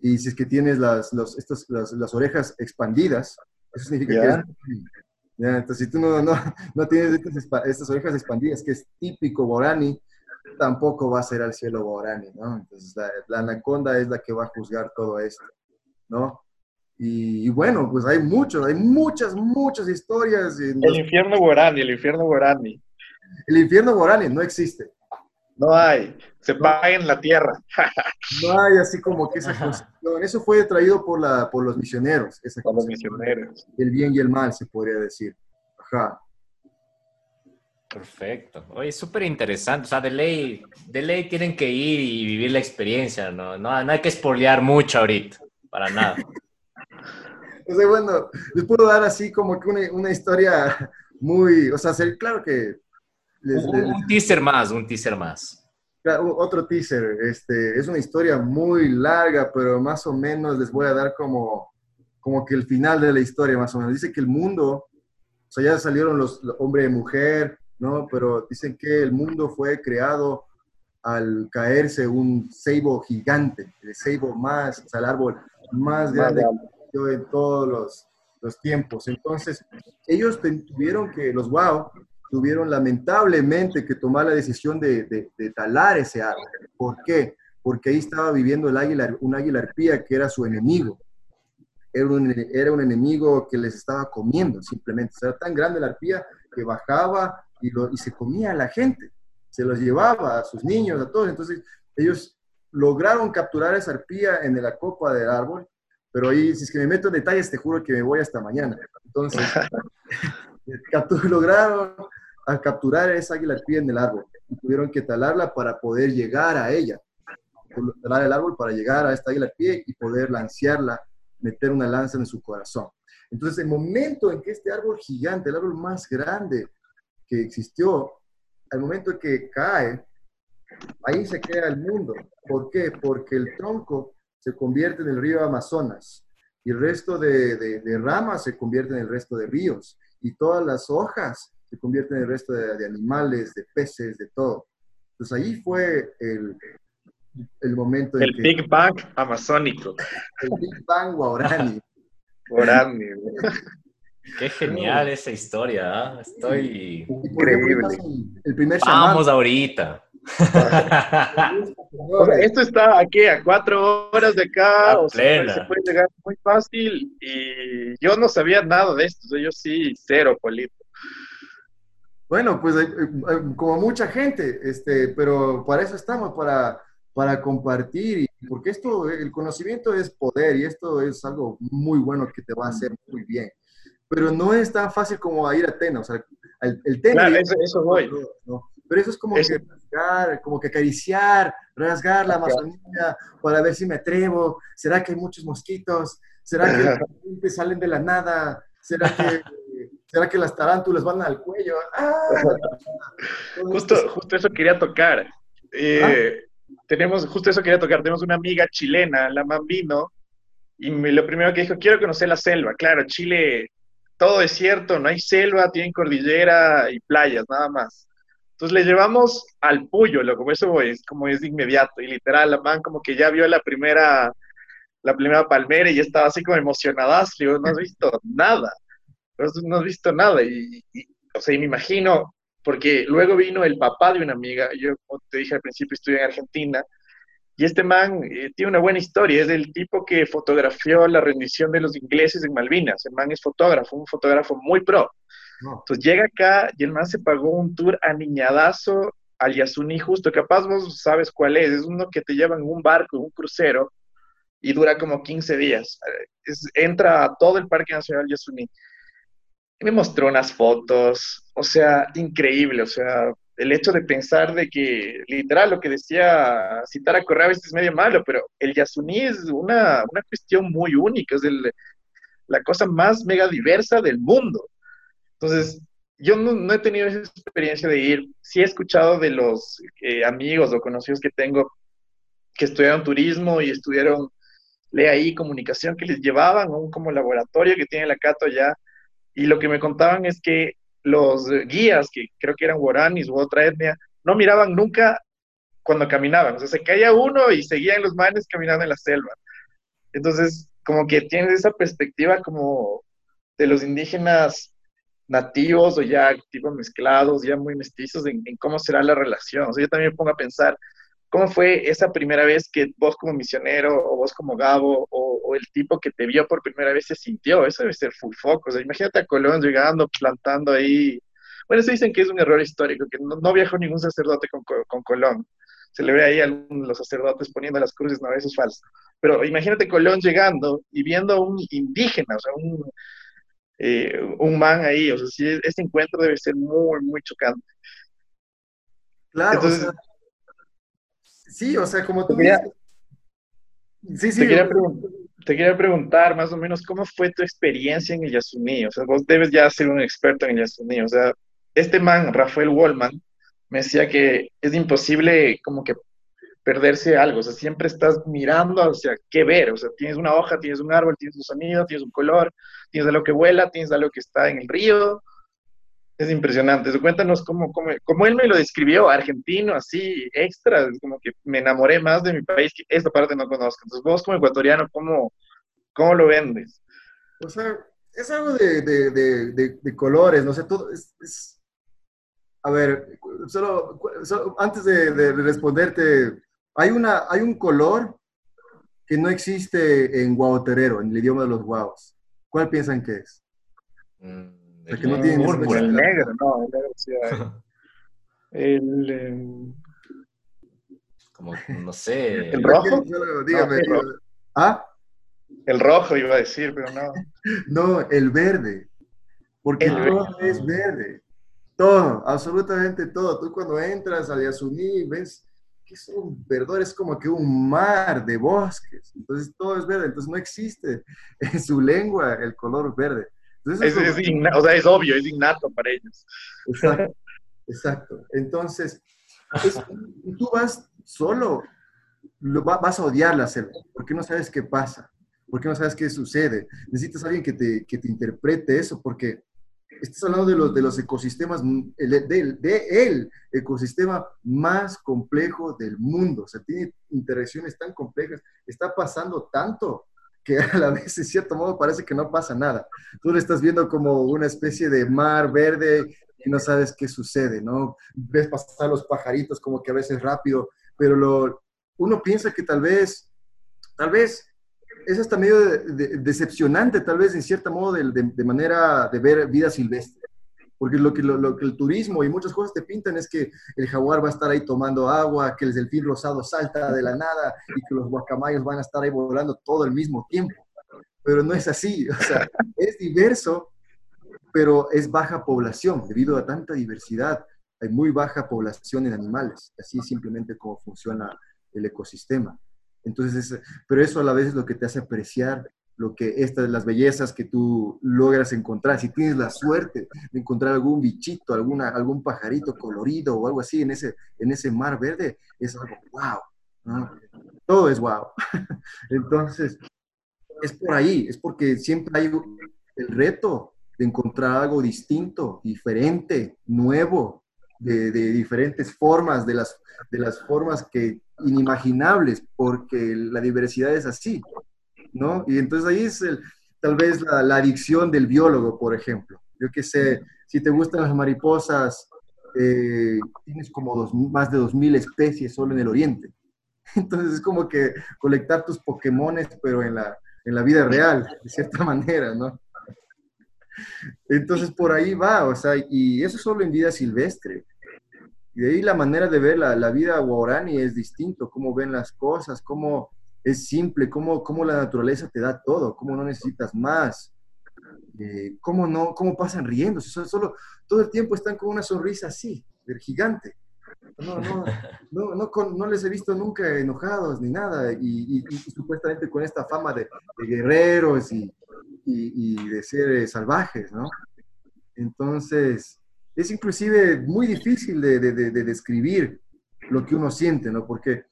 Y si es que tienes las, los- estas, las, las orejas expandidas, eso significa Ya. que eres ya, entonces, si tú no, no, no tienes estas, orejas expandidas, que es típico guarani, tampoco va a ser al cielo guarani, ¿no? Entonces, la, la anaconda es la que va a juzgar todo esto, ¿no? Y, y bueno, pues hay muchos, hay muchas, muchas historias. en El los- infierno guarani, el infierno guarani. el infierno guarani no existe. No hay. Se paga en la tierra. No hay así como que esa concepción. Eso fue traído por, la, por los misioneros, esa Por los misioneros. del bien y el mal, se podría decir. Ajá. Perfecto. Oye, súper interesante. O sea, de ley, de ley tienen que ir y vivir la experiencia, ¿no? No, no hay que spoilear mucho ahorita, para nada. <laughs> O sea, bueno, les puedo dar así como que una, una historia muy, o sea, ser- claro que les- Un, les- un teaser más, un teaser más. otro teaser, este, es una historia muy larga, pero más o menos les voy a dar como, como que el final de la historia, más o menos. Dice que el mundo, o sea, ya salieron los, hombre y mujer, ¿no? Pero dicen que el mundo fue creado al caerse un ceibo gigante, el ceibo más, o sea, el árbol más grande en todos los, los tiempos. Entonces, ellos tuvieron que, los wow, tuvieron lamentablemente que tomar la decisión de, de, talar ese árbol. ¿Por qué? Porque ahí estaba viviendo el águila, un águila arpía que era su enemigo. Era un, era un enemigo que les estaba comiendo simplemente. era tan grande la arpía que bajaba y, lo, y se comía a la gente. Se los llevaba a sus niños, a todos. Entonces ellos lograron capturar esa arpía en la copa del árbol, pero ahí, si es que me meto en detalles, te juro que me voy hasta mañana. Entonces, <laughs> <laughs> lograron a capturar esa águila arpía en el árbol y tuvieron que talarla para poder llegar a ella. Talar el árbol para llegar a esta águila arpía y poder lancearla, meter una lanza en su corazón. Entonces, el momento en que este árbol gigante, el árbol más grande que existió, al momento en que cae, ahí se crea el mundo. ¿Por qué? Porque el tronco se convierte en el río Amazonas y el resto de, ramas se convierte en el resto de ríos y todas las hojas se convierten en el resto de, animales, de peces, de todo. Entonces ahí fue el, el momento. El Big Bang amazónico. El Big Bang Guarani. <laughs> Guarani. Qué genial esa historia, ¿ah? estoy increíble. El primer Vamos ahorita. <laughs> esto está aquí a cuatro horas de acá, o sea, se puede llegar muy fácil y yo no sabía nada de esto, yo sí, cero, Polito. Bueno, pues eh, eh, como mucha gente, este, pero para eso estamos, para, para compartir, porque esto, el conocimiento es poder y esto es algo muy bueno que te va a hacer muy bien. Pero no es tan fácil como ir a Tena, o sea, el, el Tena... Claro, eso, voy. Pero eso es como que rasgar, como que acariciar, rasgar la Amazonía para ver si me atrevo. ¿Será que hay muchos mosquitos? ¿Será que <laughs> salen de la nada? ¿Será que, ¿será que las tarántulas van al cuello? ¡Ah! <laughs> justo, justo eso quería tocar. Eh, ah. Tenemos, justo eso quería tocar. Tenemos una amiga chilena, la Mambino, y lo primero que dijo, quiero conocer la selva. Claro, Chile, todo es cierto, no hay selva, tienen cordillera y playas, nada más. Entonces le llevamos al Puyo, lo como eso es como es de inmediato y literal, la man como que ya vio la primera la primera palmera y estaba así como emocionada, le digo, no has visto nada, no has visto nada y, o sea, y me imagino porque luego vino el papá de una amiga, yo como te dije al principio estudié en Argentina y este man eh, tiene una buena historia, es el tipo que fotografió la rendición de los ingleses en Malvinas, el man es fotógrafo, un fotógrafo muy pro. Entonces llega acá y el man se pagó un tour a Niñadazo al Yasuní justo, capaz vos sabes cuál es, es uno que te lleva en un barco, un crucero, y dura como 15 días. entra a todo el Parque Nacional Yasuní. Me mostró unas fotos, o sea, increíble, o sea, el hecho de pensar de que, literal, lo que decía citar a Correa es medio malo, pero el Yasuní es una, una cuestión muy única, es el, la cosa más mega diversa del mundo. Entonces, yo no, he tenido esa experiencia de ir. Sí he escuchado de los eh, amigos o conocidos que tengo que estudiaron turismo y estudiaron lea ahí comunicación que les llevaban un como laboratorio que tiene la Cato allá. Y lo que me contaban es que los guías, que creo que eran guaranis u otra etnia, no miraban nunca cuando caminaban. O sea, se caía uno y seguían los manes caminando en la selva. Entonces, como que tienes esa perspectiva como de los indígenas nativos o ya tipo mezclados, ya muy mestizos, en, cómo será la relación. O sea, yo también me pongo a pensar, ¿cómo fue esa primera vez que vos como misionero o vos como Gabo o, el tipo que te vio por primera vez se sintió? Eso debe ser full foco. O sea, imagínate a Colón llegando, plantando ahí. Bueno, eso dicen que es un error histórico, que no, viajó ningún sacerdote con, con Colón. Se le ve ahí a los sacerdotes poniendo las cruces, no, eso es falso. Pero imagínate Colón llegando y viendo a un indígena, o sea, un, eh, un man ahí. O sea, sí, ese encuentro debe ser muy, muy chocante. Claro. Sí, o sea, como tú te Sí, sí. Te quería, te quería, preguntar más o menos cómo fue tu experiencia en el Yasuní. O sea, vos debes ya ser un experto en el Yasuní. O sea, este man, Rafael Wallman, me decía que es imposible como que perderse algo, o sea, siempre estás mirando hacia qué ver, o sea, tienes una hoja, tienes un árbol, tienes un sonido, tienes un color, tienes algo que vuela, tienes algo que está en el río, es impresionante. Cuéntanos cómo, cómo, él me lo describió, argentino, así, extra, como que me enamoré más de mi país que esta parte no conozco. Entonces, vos como ecuatoriano, ¿cómo, cómo lo vendes? O sea, es algo de, de, de, de colores, no sé, todo, es, a ver, solo, solo antes de, de responderte, hay, una, hay un color que no existe en guauterero, en el idioma de los guaos. ¿Cuál piensan que es? Mm, Sea, que no tiene púrpura. El negro, no, el negro sí hay. <laughs> El, em, Como, no sé. ¿El rojo? Dígame. No, sí, rojo. ¿Ah? el rojo iba a decir, pero no. <laughs> No, el verde. Porque El todo es verde. Todo, absolutamente todo. Tú cuando entras al Yasuní ves que es un verdor, es como que un mar de bosques. Entonces todo es verde. Entonces no existe en su lengua el color verde. Entonces, Es, eso- es inna- o sea, es obvio, es innato para ellos. Exacto, exacto. Entonces, es- y tú vas solo, lo va- vas a odiar la selva, porque no sabes qué pasa, porque no sabes qué sucede. Necesitas a alguien que te, que te interprete eso, porque estás hablando de los, de los ecosistemas, mm, el- de, de el ecosistema más complejo del mundo. O sea, tiene interacciones tan complejas, está pasando tanto que a la vez, en cierto modo, parece que no pasa nada. Tú lo estás viendo como una especie de mar verde y no sabes qué sucede, ¿no? Ves pasar los pajaritos como que a veces rápido, pero lo, uno piensa que tal vez, tal vez es hasta medio de- de- decepcionante, tal vez en cierto modo, de- de manera de ver vida silvestre. Porque lo que, lo, lo que el turismo y muchas cosas te pintan es que el jaguar va a estar ahí tomando agua, que el delfín rosado salta de la nada y que los guacamayos van a estar ahí volando todo el mismo tiempo. Pero no es así, <laughs> o sea, es diverso, pero es baja población debido a tanta diversidad. Hay muy baja población en animales, así simplemente como funciona el ecosistema. Entonces, es- pero eso a la vez es lo que te hace apreciar lo que estas, las bellezas que tú logras encontrar. Si tienes la suerte de encontrar algún bichito, alguna, algún pajarito colorido o algo así en ese, en ese mar verde, es algo wow. ¿no? Todo es wow. <laughs> Entonces, es por ahí, es porque siempre hay el reto de encontrar algo distinto, diferente, nuevo, de, de diferentes formas, de las, de las formas que inimaginables, porque la diversidad es así, ¿no? Y entonces ahí es tal vez la, adicción del biólogo, por ejemplo. Yo que sé, si te gustan las mariposas, eh, tienes como dos, más de 2.000 especies solo en el oriente. <laughs> Entonces es como que colectar tus Pokémones, pero en la, en la vida real, de cierta <laughs> manera, ¿no? Entonces por ahí va, o sea, y eso solo en vida silvestre. Y de ahí la manera de ver la, la vida guarani es distinto, cómo ven las cosas, cómo es simple, cómo, cómo la naturaleza te da todo, cómo no necesitas más, eh, cómo, no, cómo pasan riendo, solo, solo todo el tiempo están con una sonrisa así, del gigante. No, no, <laughs> no, no, con- no les he visto nunca enojados ni nada, y, y- y supuestamente con esta fama de, de guerreros y, y- de ser salvajes, ¿no? Entonces, es inclusive muy difícil de- de- de describir lo que uno siente, ¿no? Porque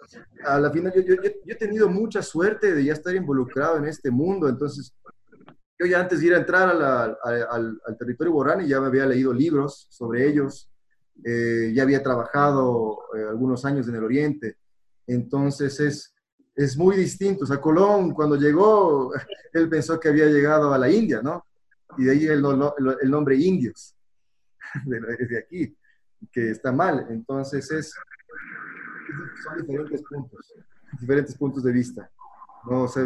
a la final yo, yo- yo- yo he tenido mucha suerte de ya estar involucrado en este mundo, entonces yo ya antes de ir a entrar a la- a- al, al territorio borrani ya me había leído libros sobre ellos, eh, ya había trabajado eh, algunos años en el Oriente, entonces es, es muy distinto. O sea, Colón cuando llegó, <laughs> él pensó que había llegado a la India, ¿no? Y de ahí el- el nombre indios, <laughs> de, de aquí, que está mal. Entonces es, son diferentes puntos, diferentes puntos de vista. No, o sea,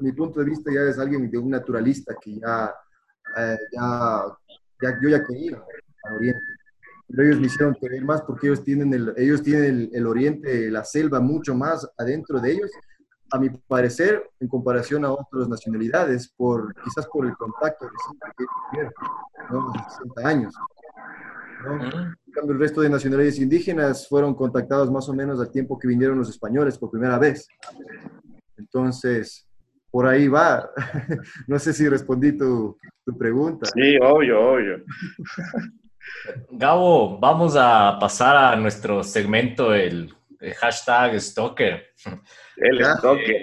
mi punto de vista ya es alguien de un naturalista que ya, eh, ya, ya- yo ya quería al Oriente. Pero ellos me hicieron querer más porque ellos tienen, el, ellos tienen el, el Oriente, la selva mucho más adentro de ellos, a mi parecer, en comparación a otras nacionalidades, por, quizás por el contacto reciente que tuvieron, ¿no? Hace 60 años. ¿No? En cambio, el resto de nacionalidades indígenas fueron contactados más o menos al tiempo que vinieron los españoles por primera vez. Entonces, por ahí va. <laughs> No sé si respondí tu, tu pregunta. Sí, obvio, obvio. Gabo, vamos a pasar a nuestro segmento, el, el hashtag Stalker. El toque.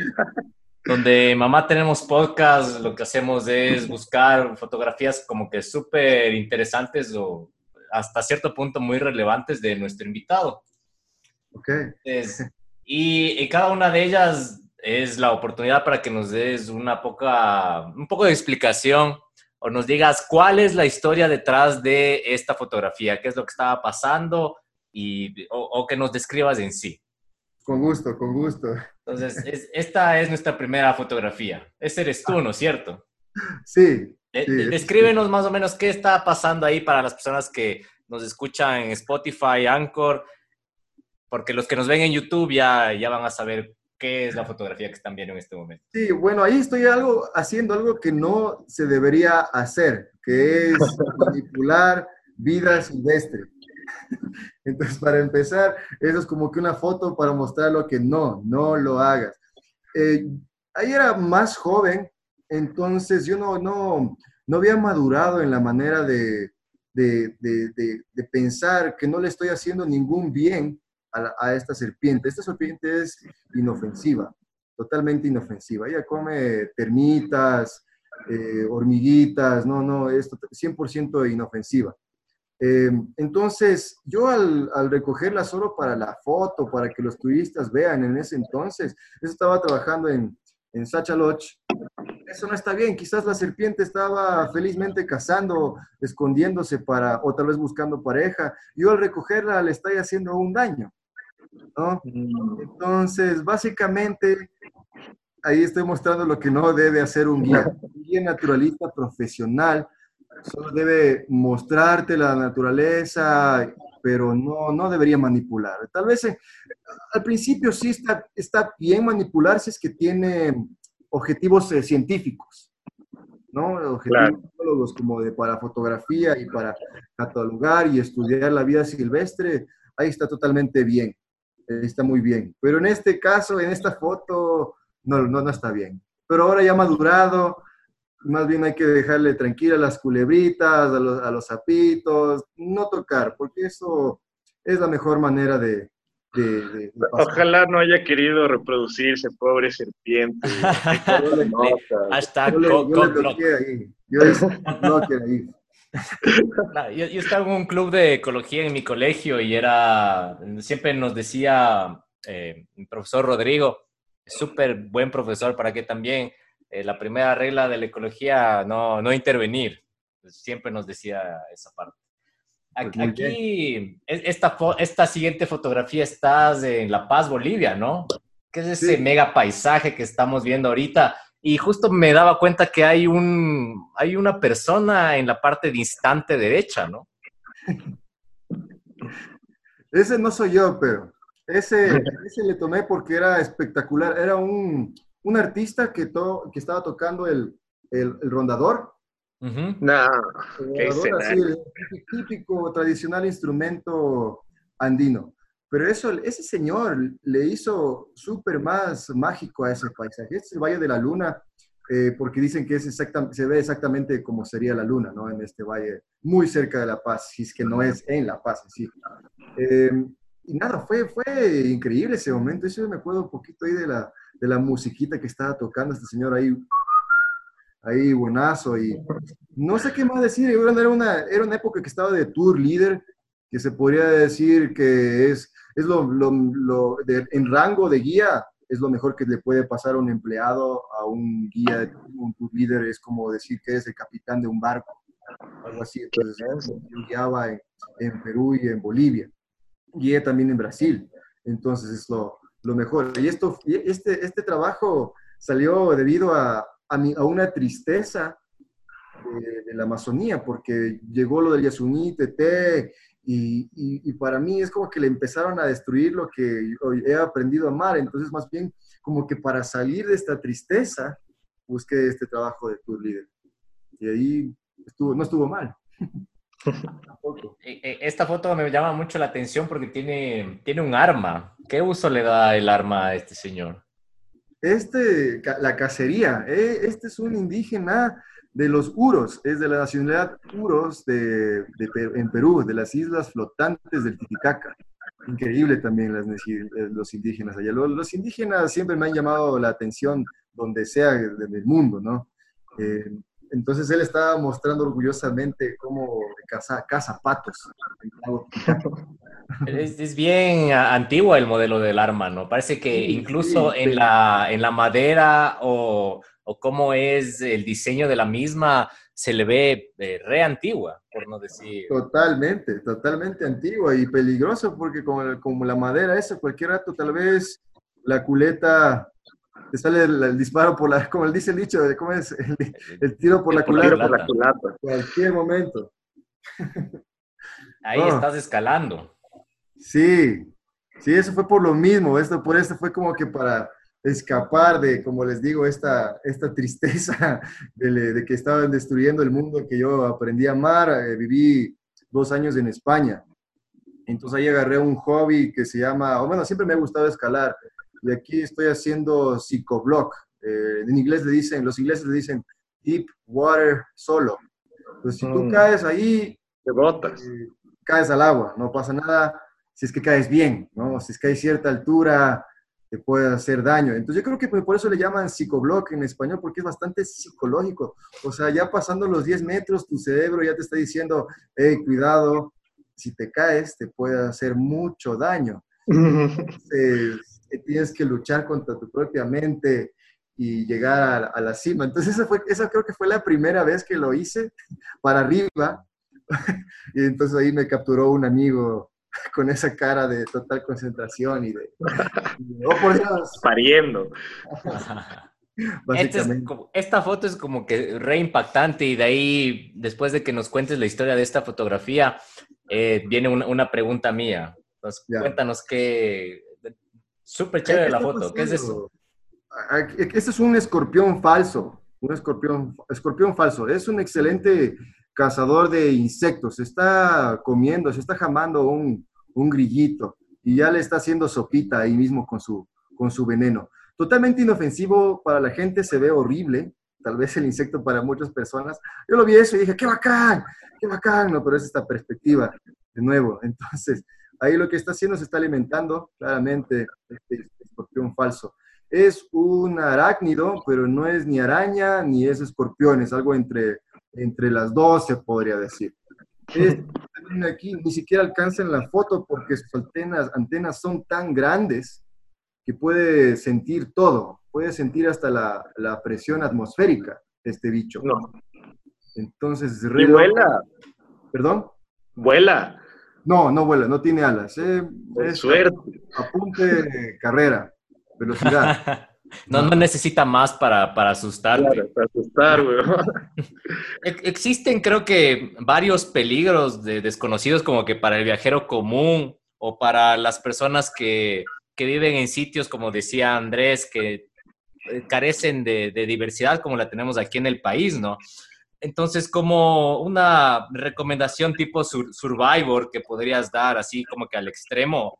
Donde Mamá Tenemos Podcast, lo que hacemos es buscar fotografías como que súper interesantes o hasta cierto punto muy relevantes de nuestro invitado. Ok. <laughs> Y, y cada una de ellas es la oportunidad para que nos des una poca, un poco de explicación o nos digas cuál es la historia detrás de esta fotografía, qué es lo que estaba pasando y, o, que nos describas en sí. Con gusto, con gusto. Entonces, esta es nuestra primera fotografía. Ese eres tú, ¿no es cierto? Sí. Descríbenos más o menos qué está pasando ahí para las personas que nos escuchan en Spotify, Anchor, porque los que nos ven en YouTube ya, ya van a saber qué es la fotografía que están viendo en este momento. Sí, bueno, ahí estoy algo, haciendo algo que no se debería hacer, que es <laughs> manipular vida silvestre. <laughs> Entonces, para empezar, eso es como que una foto para mostrar lo que no, no lo hagas. Eh, ahí era más joven, entonces yo no, no, no había madurado en la manera de, de, de, de pensar que no le estoy haciendo ningún bien a, esta serpiente. Esta serpiente es inofensiva, totalmente inofensiva. Ella come termitas, eh, hormiguitas, no, no, es 100% inofensiva. Eh, entonces, yo al, al, recogerla solo para la foto, para que los turistas vean en ese entonces, yo estaba trabajando en, en Sacha Lodge. Eso no está bien, quizás la serpiente estaba felizmente cazando, escondiéndose para, o tal vez buscando pareja. Yo al recogerla le estoy haciendo un daño. Mm. Entonces, básicamente, ahí estoy mostrando lo que no debe hacer un guía. Un guía naturalista profesional solo debe mostrarte la naturaleza, pero no, no debería manipular. Tal vez eh, al principio sí está, está bien manipular si es que tiene objetivos eh, científicos, ¿no? Objetivos como de, para fotografía y para catalogar y estudiar la vida silvestre, ahí está totalmente bien está muy bien. Pero en este caso, en esta foto, no, no, no está bien. Pero ahora ya madurado, más bien hay que dejarle tranquila a las culebritas, a los, a los sapitos, no tocar, porque eso es la mejor manera de, de, Ojalá no haya querido reproducirse, pobre serpiente. <laughs> Hasta yo, ahí. Yo <laughs> ahí yo, estaba en un club de ecología en mi colegio y era, siempre nos decía eh, el profesor Rodrigo, súper buen profesor, para que también eh, la primera regla de la ecología, no, no intervenir. Siempre nos decía esa parte. Pues aquí, esta, esta siguiente fotografía estás en La Paz, Bolivia, ¿no? ¿Qué es ese mega paisaje que estamos viendo ahorita? y justo me daba cuenta que hay, un, hay una persona en la parte distante derecha, ¿no? <laughs> Ese no soy yo, pero ese, <laughs> ese le tomé porque era espectacular. Era un, un artista que, to, que estaba tocando el, el, rondador. No, el típico, tradicional instrumento andino. Pero eso, ese señor le hizo súper más mágico a ese paisaje. Este es el Valle de la Luna, eh, porque dicen que es se ve exactamente como sería la luna, ¿no? En este valle, muy cerca de La Paz, si es que no es en La Paz, sí. Eh, y nada, fue, fue increíble ese momento. Yo me acuerdo un poquito ahí de la, de la musiquita que estaba tocando este señor ahí, ahí buenazo. Y no sé qué más decir. Era una, era una época que estaba de tour líder, que se podría decir que es es lo, lo, en rango de guía, es lo mejor que le puede pasar a un empleado, a un guía, un líder, es como decir que es el capitán de un barco, algo así. Entonces, yo guiaba en, Perú y en Bolivia, guié también en Brasil, entonces es lo, lo mejor. Y esto, este, este trabajo salió debido a, a, mi, a una tristeza de, la Amazonía, porque llegó lo del Yasuní, Tete, y, para mí es como que le empezaron a destruir lo que he aprendido a amar. Entonces, más bien, como que para salir de esta tristeza, busqué este trabajo de tour líder. Y ahí estuvo, no estuvo mal. <laughs> E, e, esta foto me llama mucho la atención porque tiene, tiene un arma. ¿Qué uso le da el arma a este señor? Este, la cacería. Eh, este es un indígena de los Uros, es de la nacionalidad Uros de, en Perú, de las islas flotantes del Titicaca. Increíble también las, eh, los indígenas allá. Los, indígenas siempre me han llamado la atención donde sea del mundo, ¿no? Eh, entonces él estaba mostrando orgullosamente cómo caza, caza patos. <laughs> Es, bien antiguo el modelo del arma, ¿no? Parece que incluso En, la, en la madera o, o cómo es el diseño de la misma, se le ve eh, re antigua, por no decir. Totalmente, totalmente antigua y peligroso porque como, como la madera esa, cualquier rato tal vez la culeta te sale el, disparo por la, como dice el dicho, ¿cómo es? <laughs> El, tiro por la culata. Por la culata. Cualquier momento. Ahí estás escalando. Sí, sí, eso fue por lo mismo, esto por esto fue como que para escapar de, como les digo, esta, esta tristeza <laughs> de, que estaban destruyendo el mundo que yo aprendí a amar. Eh, viví dos años en España. Entonces ahí agarré un hobby que se llama, o bueno, siempre me ha gustado escalar. Y aquí estoy haciendo psicoblock. Eh, en inglés le dicen, los ingleses le dicen deep water solo. Entonces si tú mm. caes ahí, te botas. Eh, caes al agua, no pasa nada si es que caes bien, ¿no? Si es que hay cierta altura, te puede hacer daño. Entonces yo creo que por eso le llaman psicoblock en español, porque es bastante psicológico. O sea, ya pasando los 10 metros, tu cerebro ya te está diciendo, hey, cuidado, si te caes, te puede hacer mucho daño. <laughs> Entonces, tienes que luchar contra tu propia mente y llegar a, la cima. Entonces, esa, fue, esa creo que fue la primera vez que lo hice <laughs> para arriba. <laughs> y entonces ahí me capturó un amigo <laughs> con esa cara de total concentración y de, oh por Dios. Pariendo. esta foto es como que re impactante y de ahí, después de que nos cuentes la historia de esta fotografía, eh, viene una, pregunta mía. Cuéntanos qué... Súper chévere la foto. ¿Qué es eso? Este es un escorpión falso. Un escorpión, escorpión falso. Es un excelente cazador de insectos. Se está comiendo, se está jamando un, un grillito y ya le está haciendo sopita ahí mismo con su, con su veneno. Totalmente inofensivo para la gente, se ve horrible, tal vez el insecto para muchas personas. Yo lo vi eso y dije, qué bacán, qué bacán, no, pero es esta perspectiva de nuevo. Entonces, ahí lo que está haciendo se está alimentando claramente este escorpión falso. Es un arácnido, pero no es ni araña ni es escorpión, es algo entre, entre las dos, se podría decir. Este aquí ni siquiera alcanza en la foto porque sus antenas, antenas son tan grandes que puede sentir todo, puede sentir hasta la, la presión atmosférica de este bicho. No. Entonces, ¿Y vuela? ¿Perdón? ¿Vuela? No, no vuela, no tiene alas. Eh, es suerte. Apunte carrera, velocidad. <laughs> No, no necesita más para, para asustar. para asustar, güey. <laughs> Existen, creo que, varios peligros de desconocidos como que para el viajero común o para las personas que, que viven en sitios, como decía Andrés, que eh, carecen de, de, diversidad como la tenemos aquí en el país, ¿no? Entonces, como una recomendación tipo Survivor que podrías dar así como que al extremo,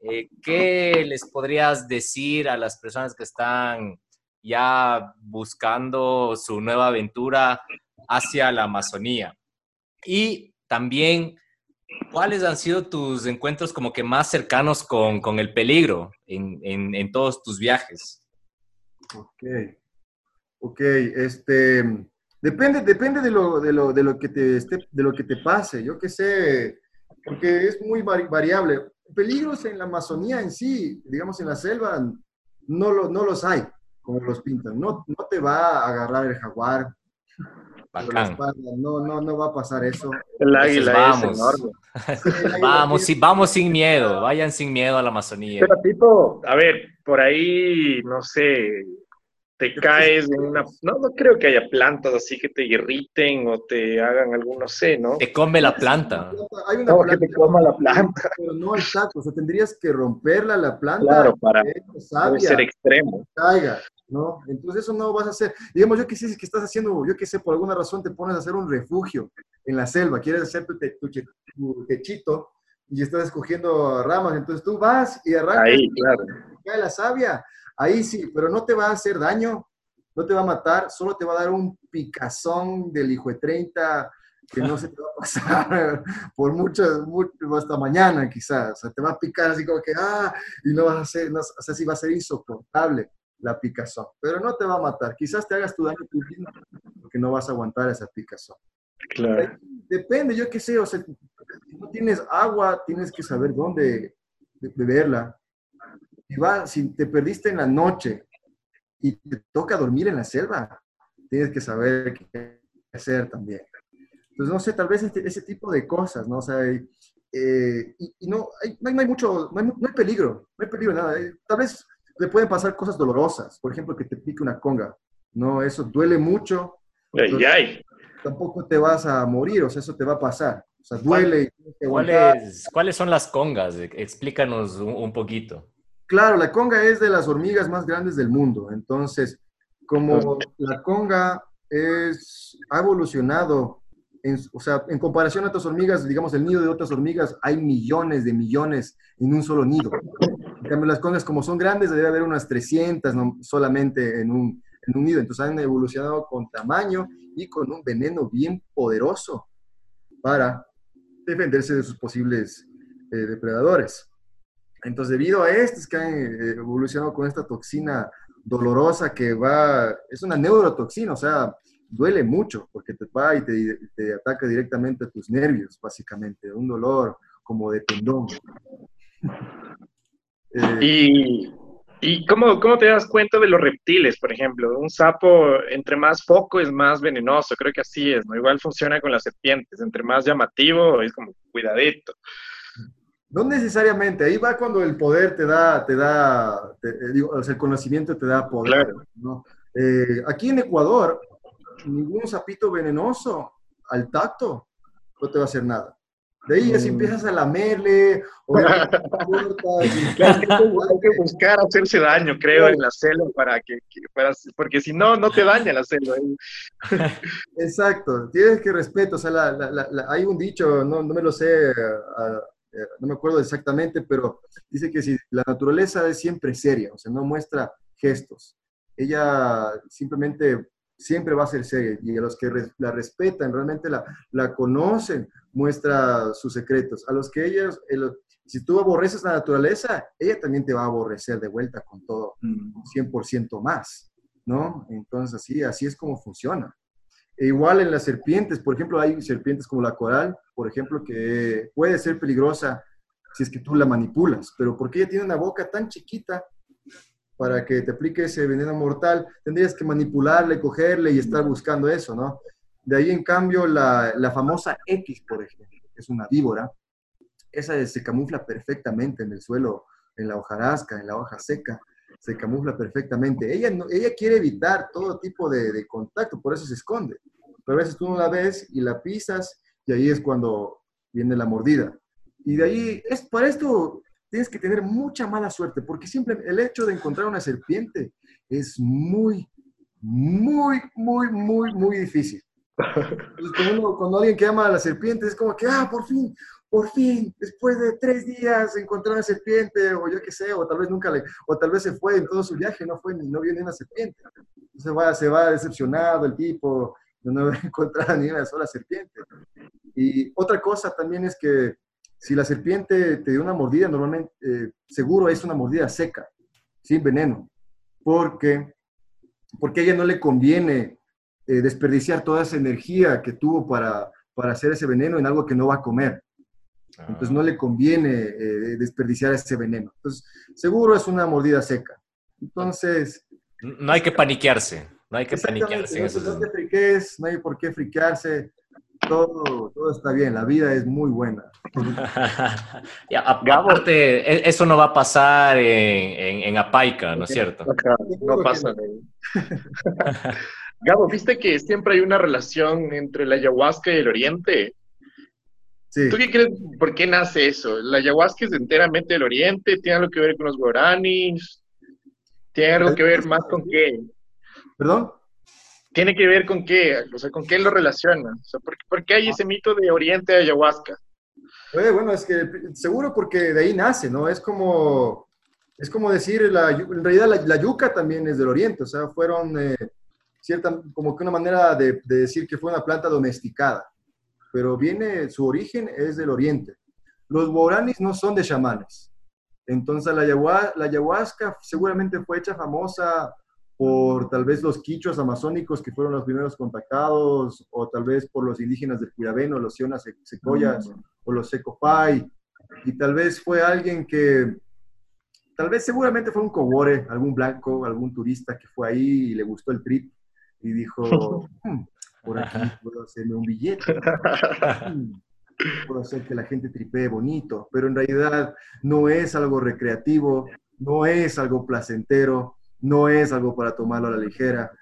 eh, ¿qué les podrías decir a las personas que están ya buscando su nueva aventura hacia la Amazonía? Y también, ¿cuáles han sido tus encuentros como que más cercanos con, con el peligro en, en, en, todos tus viajes? Ok, ok, este, depende, depende de, lo, de, lo, de, lo que te, de lo que te pase, yo qué sé, porque es muy variable peligros en la Amazonía en sí, digamos en la selva, no, lo, no los hay, como los pintan. No, no te va a agarrar el jaguar. No, no, no va a pasar eso. El águila vamos. <laughs> vamos, sí, vamos sin miedo, vayan sin miedo a la Amazonía. Pero tipo, a ver, por ahí, no sé, te caes en una... No, no creo que haya plantas así que te irriten o te hagan algún, no sé, ¿no? Te come la planta. Hay una planta, que te coma la planta. Pero no el saco, o sea, tendrías que romperla la planta. Claro, para ser extremo. Caiga, ¿no? Entonces eso no vas a hacer. Digamos, yo que sé que estás haciendo, yo que sé, por alguna razón te pones a hacer un refugio en la selva, quieres hacer tu, tu techito y estás escogiendo ramas, entonces tú vas y arrancas. Ahí, claro. Cae la savia Ahí sí, pero no te va a hacer daño, no te va a matar, solo te va a dar un picazón del hijo de 30 que no se te va a pasar <laughs> por mucho, hasta mañana quizás. O sea, te va a picar así como que, ah, y no vas a hacer, no, o sea, sí va a ser insoportable la picazón, pero no te va a matar. Quizás te hagas tu daño tú mismo porque no vas a aguantar esa picazón. Claro. Depende, yo qué sé, o sea, si no tienes agua, tienes que saber dónde beberla. Si, va, si te perdiste en la noche y te toca dormir en la selva, tienes que saber qué hacer también. Entonces, no sé, tal vez este, ese tipo de cosas, ¿no? O sea, eh, y, no, hay, no, hay, mucho, no hay, peligro, no hay peligro nada. Eh, tal vez le pueden pasar cosas dolorosas, por ejemplo, que te pique una conga, ¿no? Eso duele mucho. Ay, ay. Tampoco te vas a morir, o sea, eso te va a pasar. O sea, duele. ¿Cuáles, ¿Cuáles son las congas? Explícanos un, poquito. Claro, la conga es de las hormigas más grandes del mundo. Entonces, como la conga es, ha evolucionado, o sea, en comparación a otras hormigas, digamos, el nido de otras hormigas, hay millones de millones en un solo nido. En cambio, las congas, como son grandes, debe haber unas 300 solamente en un, en un nido. Entonces, han evolucionado con tamaño y con un veneno bien poderoso para defenderse de sus posibles eh, depredadores. Entonces, debido a estos que han eh, evolucionado con esta toxina dolorosa que va, es una neurotoxina, o sea, duele mucho porque te va y te, ataca directamente a tus nervios, básicamente, un dolor como de tendón. <laughs> Y ¿Y cómo, cómo, te das cuenta de los reptiles, por ejemplo? Un sapo, entre más foco es más venenoso, creo que así es, ¿no? Igual funciona con las serpientes, entre más llamativo es como cuidadito. No necesariamente, ahí va cuando el poder te da, te da, eh, digo, o sea, el conocimiento te da poder. ¿no? Eh, aquí en Ecuador, ningún sapito venenoso al tacto no te va a hacer nada. De ahí si mm. empiezas a lamerle, o <laughs> <laughs> hay, que, buscar hacerse daño, creo, en la selva para que, porque si no, no te daña la selva. Exacto, tienes que respeto, o sea, hay un dicho, no, no me lo sé, no me acuerdo exactamente, pero dice que si la naturaleza es siempre seria, o sea, no muestra gestos. Ella simplemente siempre va a ser seria y a los que la respetan, realmente la, la conocen, muestra sus secretos. A los que ellos, si tú aborreces la naturaleza, ella también te va a aborrecer de vuelta con todo, 100% mm. más, ¿no? Entonces, así, así es como funciona. E igual en las serpientes, por ejemplo, hay serpientes como la coral, por ejemplo, que puede ser peligrosa si es que tú la manipulas, pero porque ella tiene una boca tan chiquita para que te aplique ese veneno mortal, tendrías que manipularle, cogerle y estar buscando eso, ¿no? De ahí, en cambio, la, la famosa X, por ejemplo, que es una víbora, esa se camufla perfectamente en el suelo, en la hojarasca, en la hoja seca, se camufla perfectamente. Ella, ella quiere evitar todo tipo de, de, contacto, por eso se esconde. Pero a veces tú no la ves y la pisas y ahí es cuando viene la mordida. Y de ahí, es, para esto tienes que tener mucha mala suerte, porque siempre el hecho de encontrar una serpiente es muy, muy, muy, muy, muy difícil. <laughs> cuando, cuando, alguien que ama a la serpiente es como que, ah, por fin, por fin, después de tres días encontré una serpiente, o yo qué sé, o tal vez nunca le, o tal vez se fue en todo su viaje, no fue ni, no vio ni una serpiente. Se va, decepcionado el tipo, no haber <laughs> encontrado ni una sola serpiente. Y otra cosa también es que si la serpiente te dio una mordida, normalmente eh, seguro es una mordida seca, sin veneno, porque, porque a ella no le conviene eh, desperdiciar toda esa energía que tuvo para, para hacer ese veneno en algo que no va a comer. Entonces no le conviene eh, desperdiciar ese veneno. Entonces, seguro es una mordida seca. Entonces... No hay que paniquearse, no hay que paniquearse. No, te friques, no hay por qué friquearse todo, todo está bien, la vida es muy buena. <laughs> ya, aparte, e, eso no va a pasar en, en, Apaica, ¿no es cierto? No pasa. <laughs> Gabo, ¿viste que siempre hay una relación entre la ayahuasca y el oriente? Sí. ¿Tú qué crees? ¿Por qué nace eso? ¿La ayahuasca es enteramente del oriente? ¿Tiene algo que ver con los guaranis? ¿Tiene algo que ver más con qué? ¿Perdón? tiene que ver con qué, o sea, con qué lo relaciona. O sea, ¿por, qué hay ese mito de Oriente de ayahuasca? bueno, es que seguro porque de ahí nace, ¿no? Es como, es como decir, la, en realidad la, yuca también es del Oriente, o sea, fueron eh, cierta, como que una manera de, decir que fue una planta domesticada, pero viene, su origen es del Oriente. Los guaranis no son de chamanes, entonces la la ayahuasca seguramente fue hecha famosa por tal vez los quichuas amazónicos que fueron los primeros contactados, o tal vez por los indígenas del Cuyabeno, los Sionas Secoyas, o los Secopay, y tal vez fue alguien que, tal vez seguramente fue un cohore, algún blanco, algún turista que fue ahí y le gustó el trip y dijo, <laughs> "Hmm, por aquí puedo hacerme un billete. <laughs> Puedo hacer que la gente tripee bonito, pero en realidad no es algo recreativo, no es algo placentero, no es algo para tomarlo a la ligera.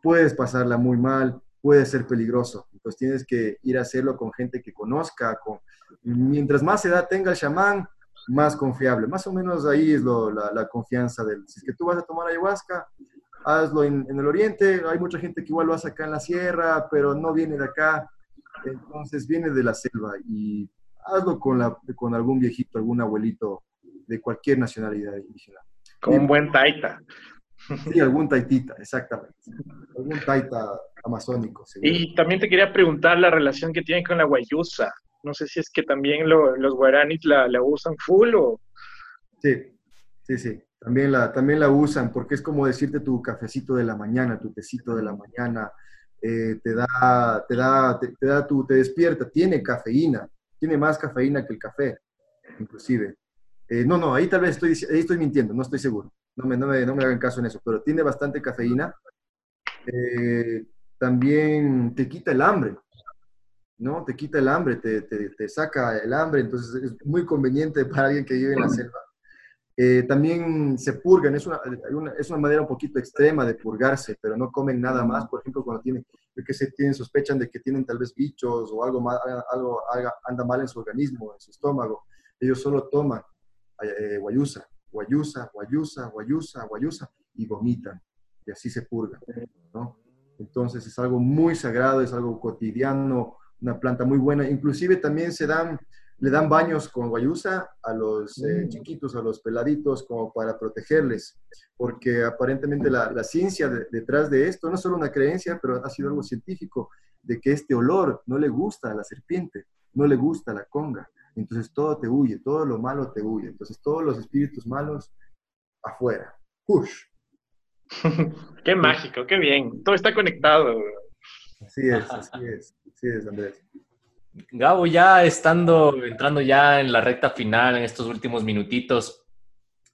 Puedes pasarla muy mal, puede ser peligroso. Entonces tienes que ir a hacerlo con gente que conozca. Con... Mientras más edad tenga el chamán, más confiable. Más o menos ahí es lo- la, la confianza del... Si es que tú vas a tomar ayahuasca, hazlo en, en el oriente. Hay mucha gente que igual lo hace acá en la sierra, pero no viene de acá. Entonces viene de la selva y hazlo con, la, con algún viejito, algún abuelito de cualquier nacionalidad indígena. Con un buen taita. Sí, algún taitita, exactamente. Algún taita amazónico, seguro. Y también te quería preguntar la relación que tienen con la guayusa. No sé si es que también lo- los guaranis la, la usan full o... Sí, sí, sí. También la, también la usan porque es como decirte tu cafecito de la mañana, tu tecito de la mañana, eh, te da, te da, te, da tu, te despierta, tiene cafeína, tiene más cafeína que el café, inclusive. Eh, no, no, ahí tal vez estoy, ahí estoy mintiendo, no estoy seguro. No me, no me, no me hagan caso en eso, pero tiene bastante cafeína. Eh, también te quita el hambre, ¿no? Te quita el hambre, te, te, te saca el hambre, entonces es muy conveniente para alguien que vive en la selva. Eh, también se purgan, es una, una- es una manera un poquito extrema de purgarse, pero no comen nada más. Por ejemplo, cuando tienen, que se tienen, sospechan de que tienen tal vez bichos o algo, mal, algo anda mal en su organismo, en su estómago, ellos solo toman eh, guayusa, guayusa, guayusa, guayusa, guayusa y vomitan. Y así se purgan, ¿no? Entonces es algo muy sagrado, es algo cotidiano, una planta muy buena. Inclusive también se dan, le dan baños con guayusa a los eh, chiquitos, a los peladitos, como para protegerles, porque aparentemente la, la ciencia de- detrás de esto, no es solo una creencia, pero ha sido algo científico, de que este olor no le gusta a la serpiente, no le gusta a la conga. Entonces todo te huye, todo lo malo te huye. Entonces todos los espíritus malos afuera. Push. <laughs> Qué mágico, qué bien. Todo está conectado. Así es, <laughs> así es, así es, Andrés. Gabo, ya estando, entrando ya en la recta final, en estos últimos minutitos,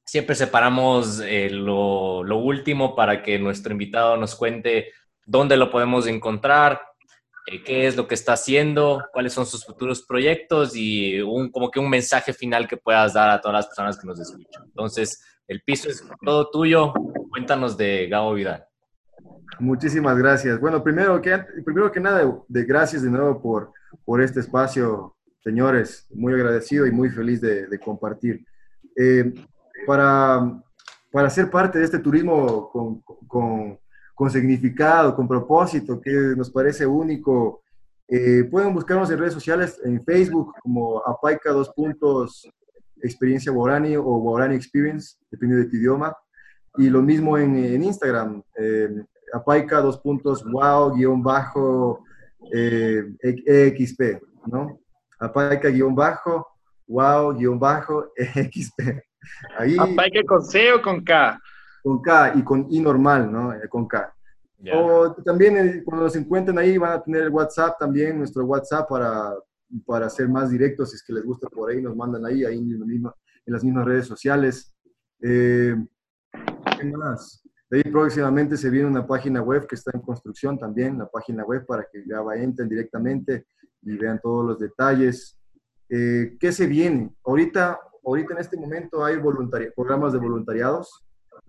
siempre separamos eh, lo, lo último para que nuestro invitado nos cuente dónde lo podemos encontrar, eh, qué es lo que está haciendo, cuáles son sus futuros proyectos y un, como que un mensaje final que puedas dar a todas las personas que nos escuchan. Entonces, el piso es todo tuyo. Cuéntanos de Gabo Vidal. Muchísimas gracias. Bueno, primero que, primero que nada, de gracias de nuevo por, por este espacio, señores. Muy agradecido y muy feliz de, de compartir. Eh, para, para ser parte de este turismo con, con, con significado, con propósito, que nos parece único, eh, pueden buscarnos en redes sociales, en Facebook, como Apaica dos puntos, experiencia Guarani o Guarani Experience, dependiendo de tu idioma. Y lo mismo en, en Instagram, eh, apaica dos puntos wow guion bajo eh, XP, ¿no? Apaica guion bajo wow guion bajo <laughs> XP. Ahí, Apaica con C o con K. Con K y con I normal, ¿no? Eh, con K. Yeah. O también eh, cuando nos encuentren ahí van a tener el WhatsApp también, nuestro WhatsApp para, para ser más directos, si es que les gusta por ahí, nos mandan ahí, ahí en, mismo, en las mismas redes sociales. Eh, ¿Qué más? De ahí próximamente se viene una página web que está en construcción también, la página web para que ya entren directamente y vean todos los detalles. Eh, ¿Qué se viene? Ahorita, ahorita en este momento hay programas de voluntariados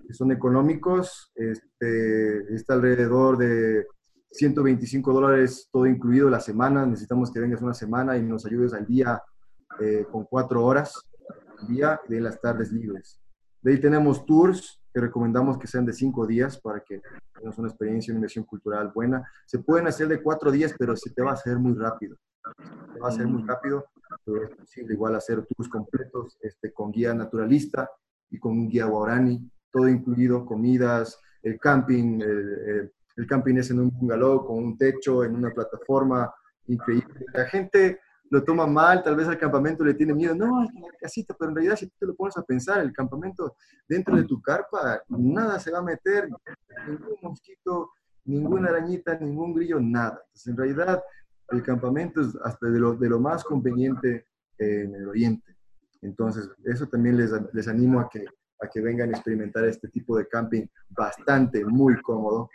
que son económicos, este, está alrededor de 125 dólares todo incluido la semana, necesitamos que vengas una semana y nos ayudes al día eh, con cuatro horas al día de las tardes libres. De ahí tenemos tours que recomendamos que sean de cinco días para que tengas una experiencia, una inversión cultural buena. Se pueden hacer de cuatro días, pero se te va a hacer muy rápido. Se va a hacer muy rápido, pero es posible igual hacer tours completos este, con guía naturalista y con un guía guarani, todo incluido, comidas, el camping, el, el camping es en un bungalow con un techo, en una plataforma increíble. La gente lo toma mal, tal vez al campamento le tiene miedo, no, es la casita, pero en realidad si tú te lo pones a pensar, el campamento dentro de tu carpa, nada se va a meter, ningún mosquito, ninguna arañita, ningún grillo, nada. Entonces, en realidad, el campamento es hasta de lo, de lo más conveniente en el oriente. Entonces, eso también les, les animo a que, a que vengan a experimentar este tipo de camping bastante, muy cómodo.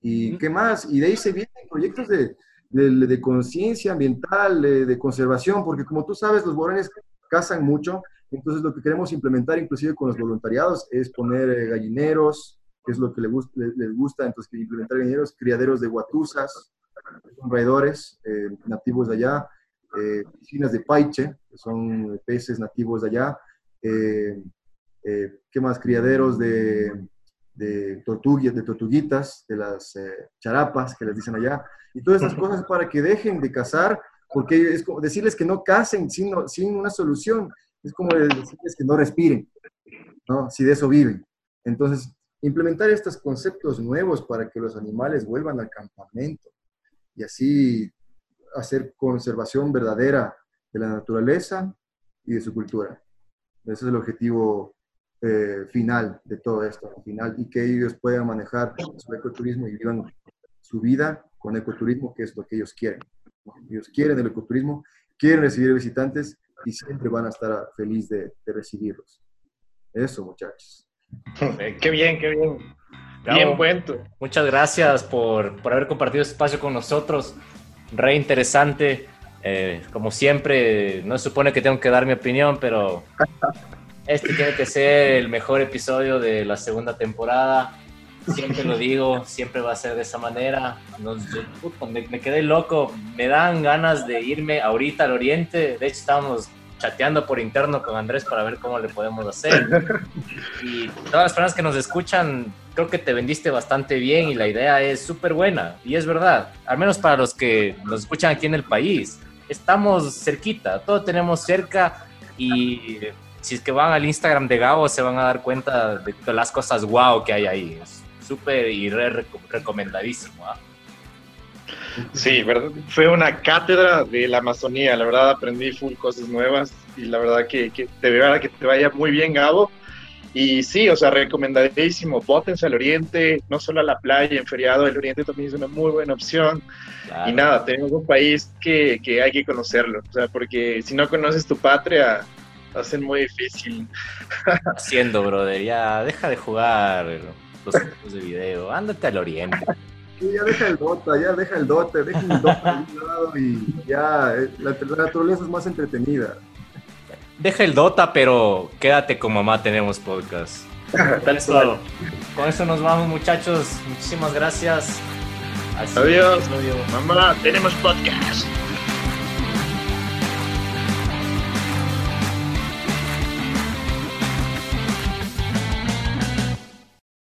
¿Y qué más? Y de ahí se vienen proyectos de, de, de conciencia ambiental, de, conservación, porque como tú sabes, los borones cazan mucho, entonces lo que queremos implementar inclusive con los voluntariados es poner eh, gallineros, que es lo que les gusta, les gusta entonces implementar gallineros, criaderos de guatusas, son raidores eh, nativos de allá, eh, piscinas de paiche, que son peces nativos de allá, eh, eh, ¿qué más? Criaderos de, de, tortuguitas, de tortuguitas, de las eh, charapas que les dicen allá, y todas estas <laughs> cosas para que dejen de cazar, porque es como decirles que no casen sin, sin una solución, es como decirles que no respiren, ¿no? Si de eso viven. Entonces, implementar estos conceptos nuevos para que los animales vuelvan al campamento y así hacer conservación verdadera de la naturaleza y de su cultura. Ese es el objetivo eh, final de todo esto, final, y que ellos puedan manejar su ecoturismo y vivan su vida con ecoturismo, que es lo que ellos quieren. Ellos quieren el ecoturismo, quieren recibir visitantes y siempre van a estar felices de, de recibirlos. Eso, muchachos. Qué bien, qué bien. Bien cuento. Muchas gracias por, por, haber compartido este espacio con nosotros. Re interesante. Eh, como siempre, no se supone que tengo que dar mi opinión, pero este tiene que ser el mejor episodio de la segunda temporada. Siempre lo digo, siempre va a ser de esa manera. Nos, puto, me, me, quedé loco, me dan ganas de irme ahorita al oriente. De hecho, estábamos chateando por interno con Andrés para ver cómo le podemos hacer. <laughs> Y todas las personas que nos escuchan, creo que te vendiste bastante bien y la idea es súper buena. Y es verdad, al menos para los que nos escuchan aquí en el país, estamos cerquita, todo tenemos cerca y si es que van al Instagram de Gabo se van a dar cuenta de todas las cosas guau que hay ahí. Es súper y re recomendadísimo. ¿eh? Sí, ¿verdad? fue una cátedra de la Amazonía, la verdad aprendí full cosas nuevas y la verdad que, que de verdad que te vaya muy bien, Gabo. Y sí, o sea, recomendadísimo, bótense al oriente, no solo a la playa, en feriado, el oriente también es una muy buena opción. Claro. Y nada, tenemos un país que, que, hay que conocerlo, o sea, porque si no conoces tu patria, ser muy difícil. Haciendo, brother, ya deja de jugar los juegos de video, ándate al oriente. Sí, ya deja el Dota, ya deja el Dota, deja el Dota a un lado y ya, eh, la, la, naturaleza es más entretenida. Deja el Dota, pero quédate con mamá, tenemos podcast. <laughs> Tal con eso nos vamos, muchachos. Muchísimas gracias. Así Adiós. Mamá, tenemos podcast.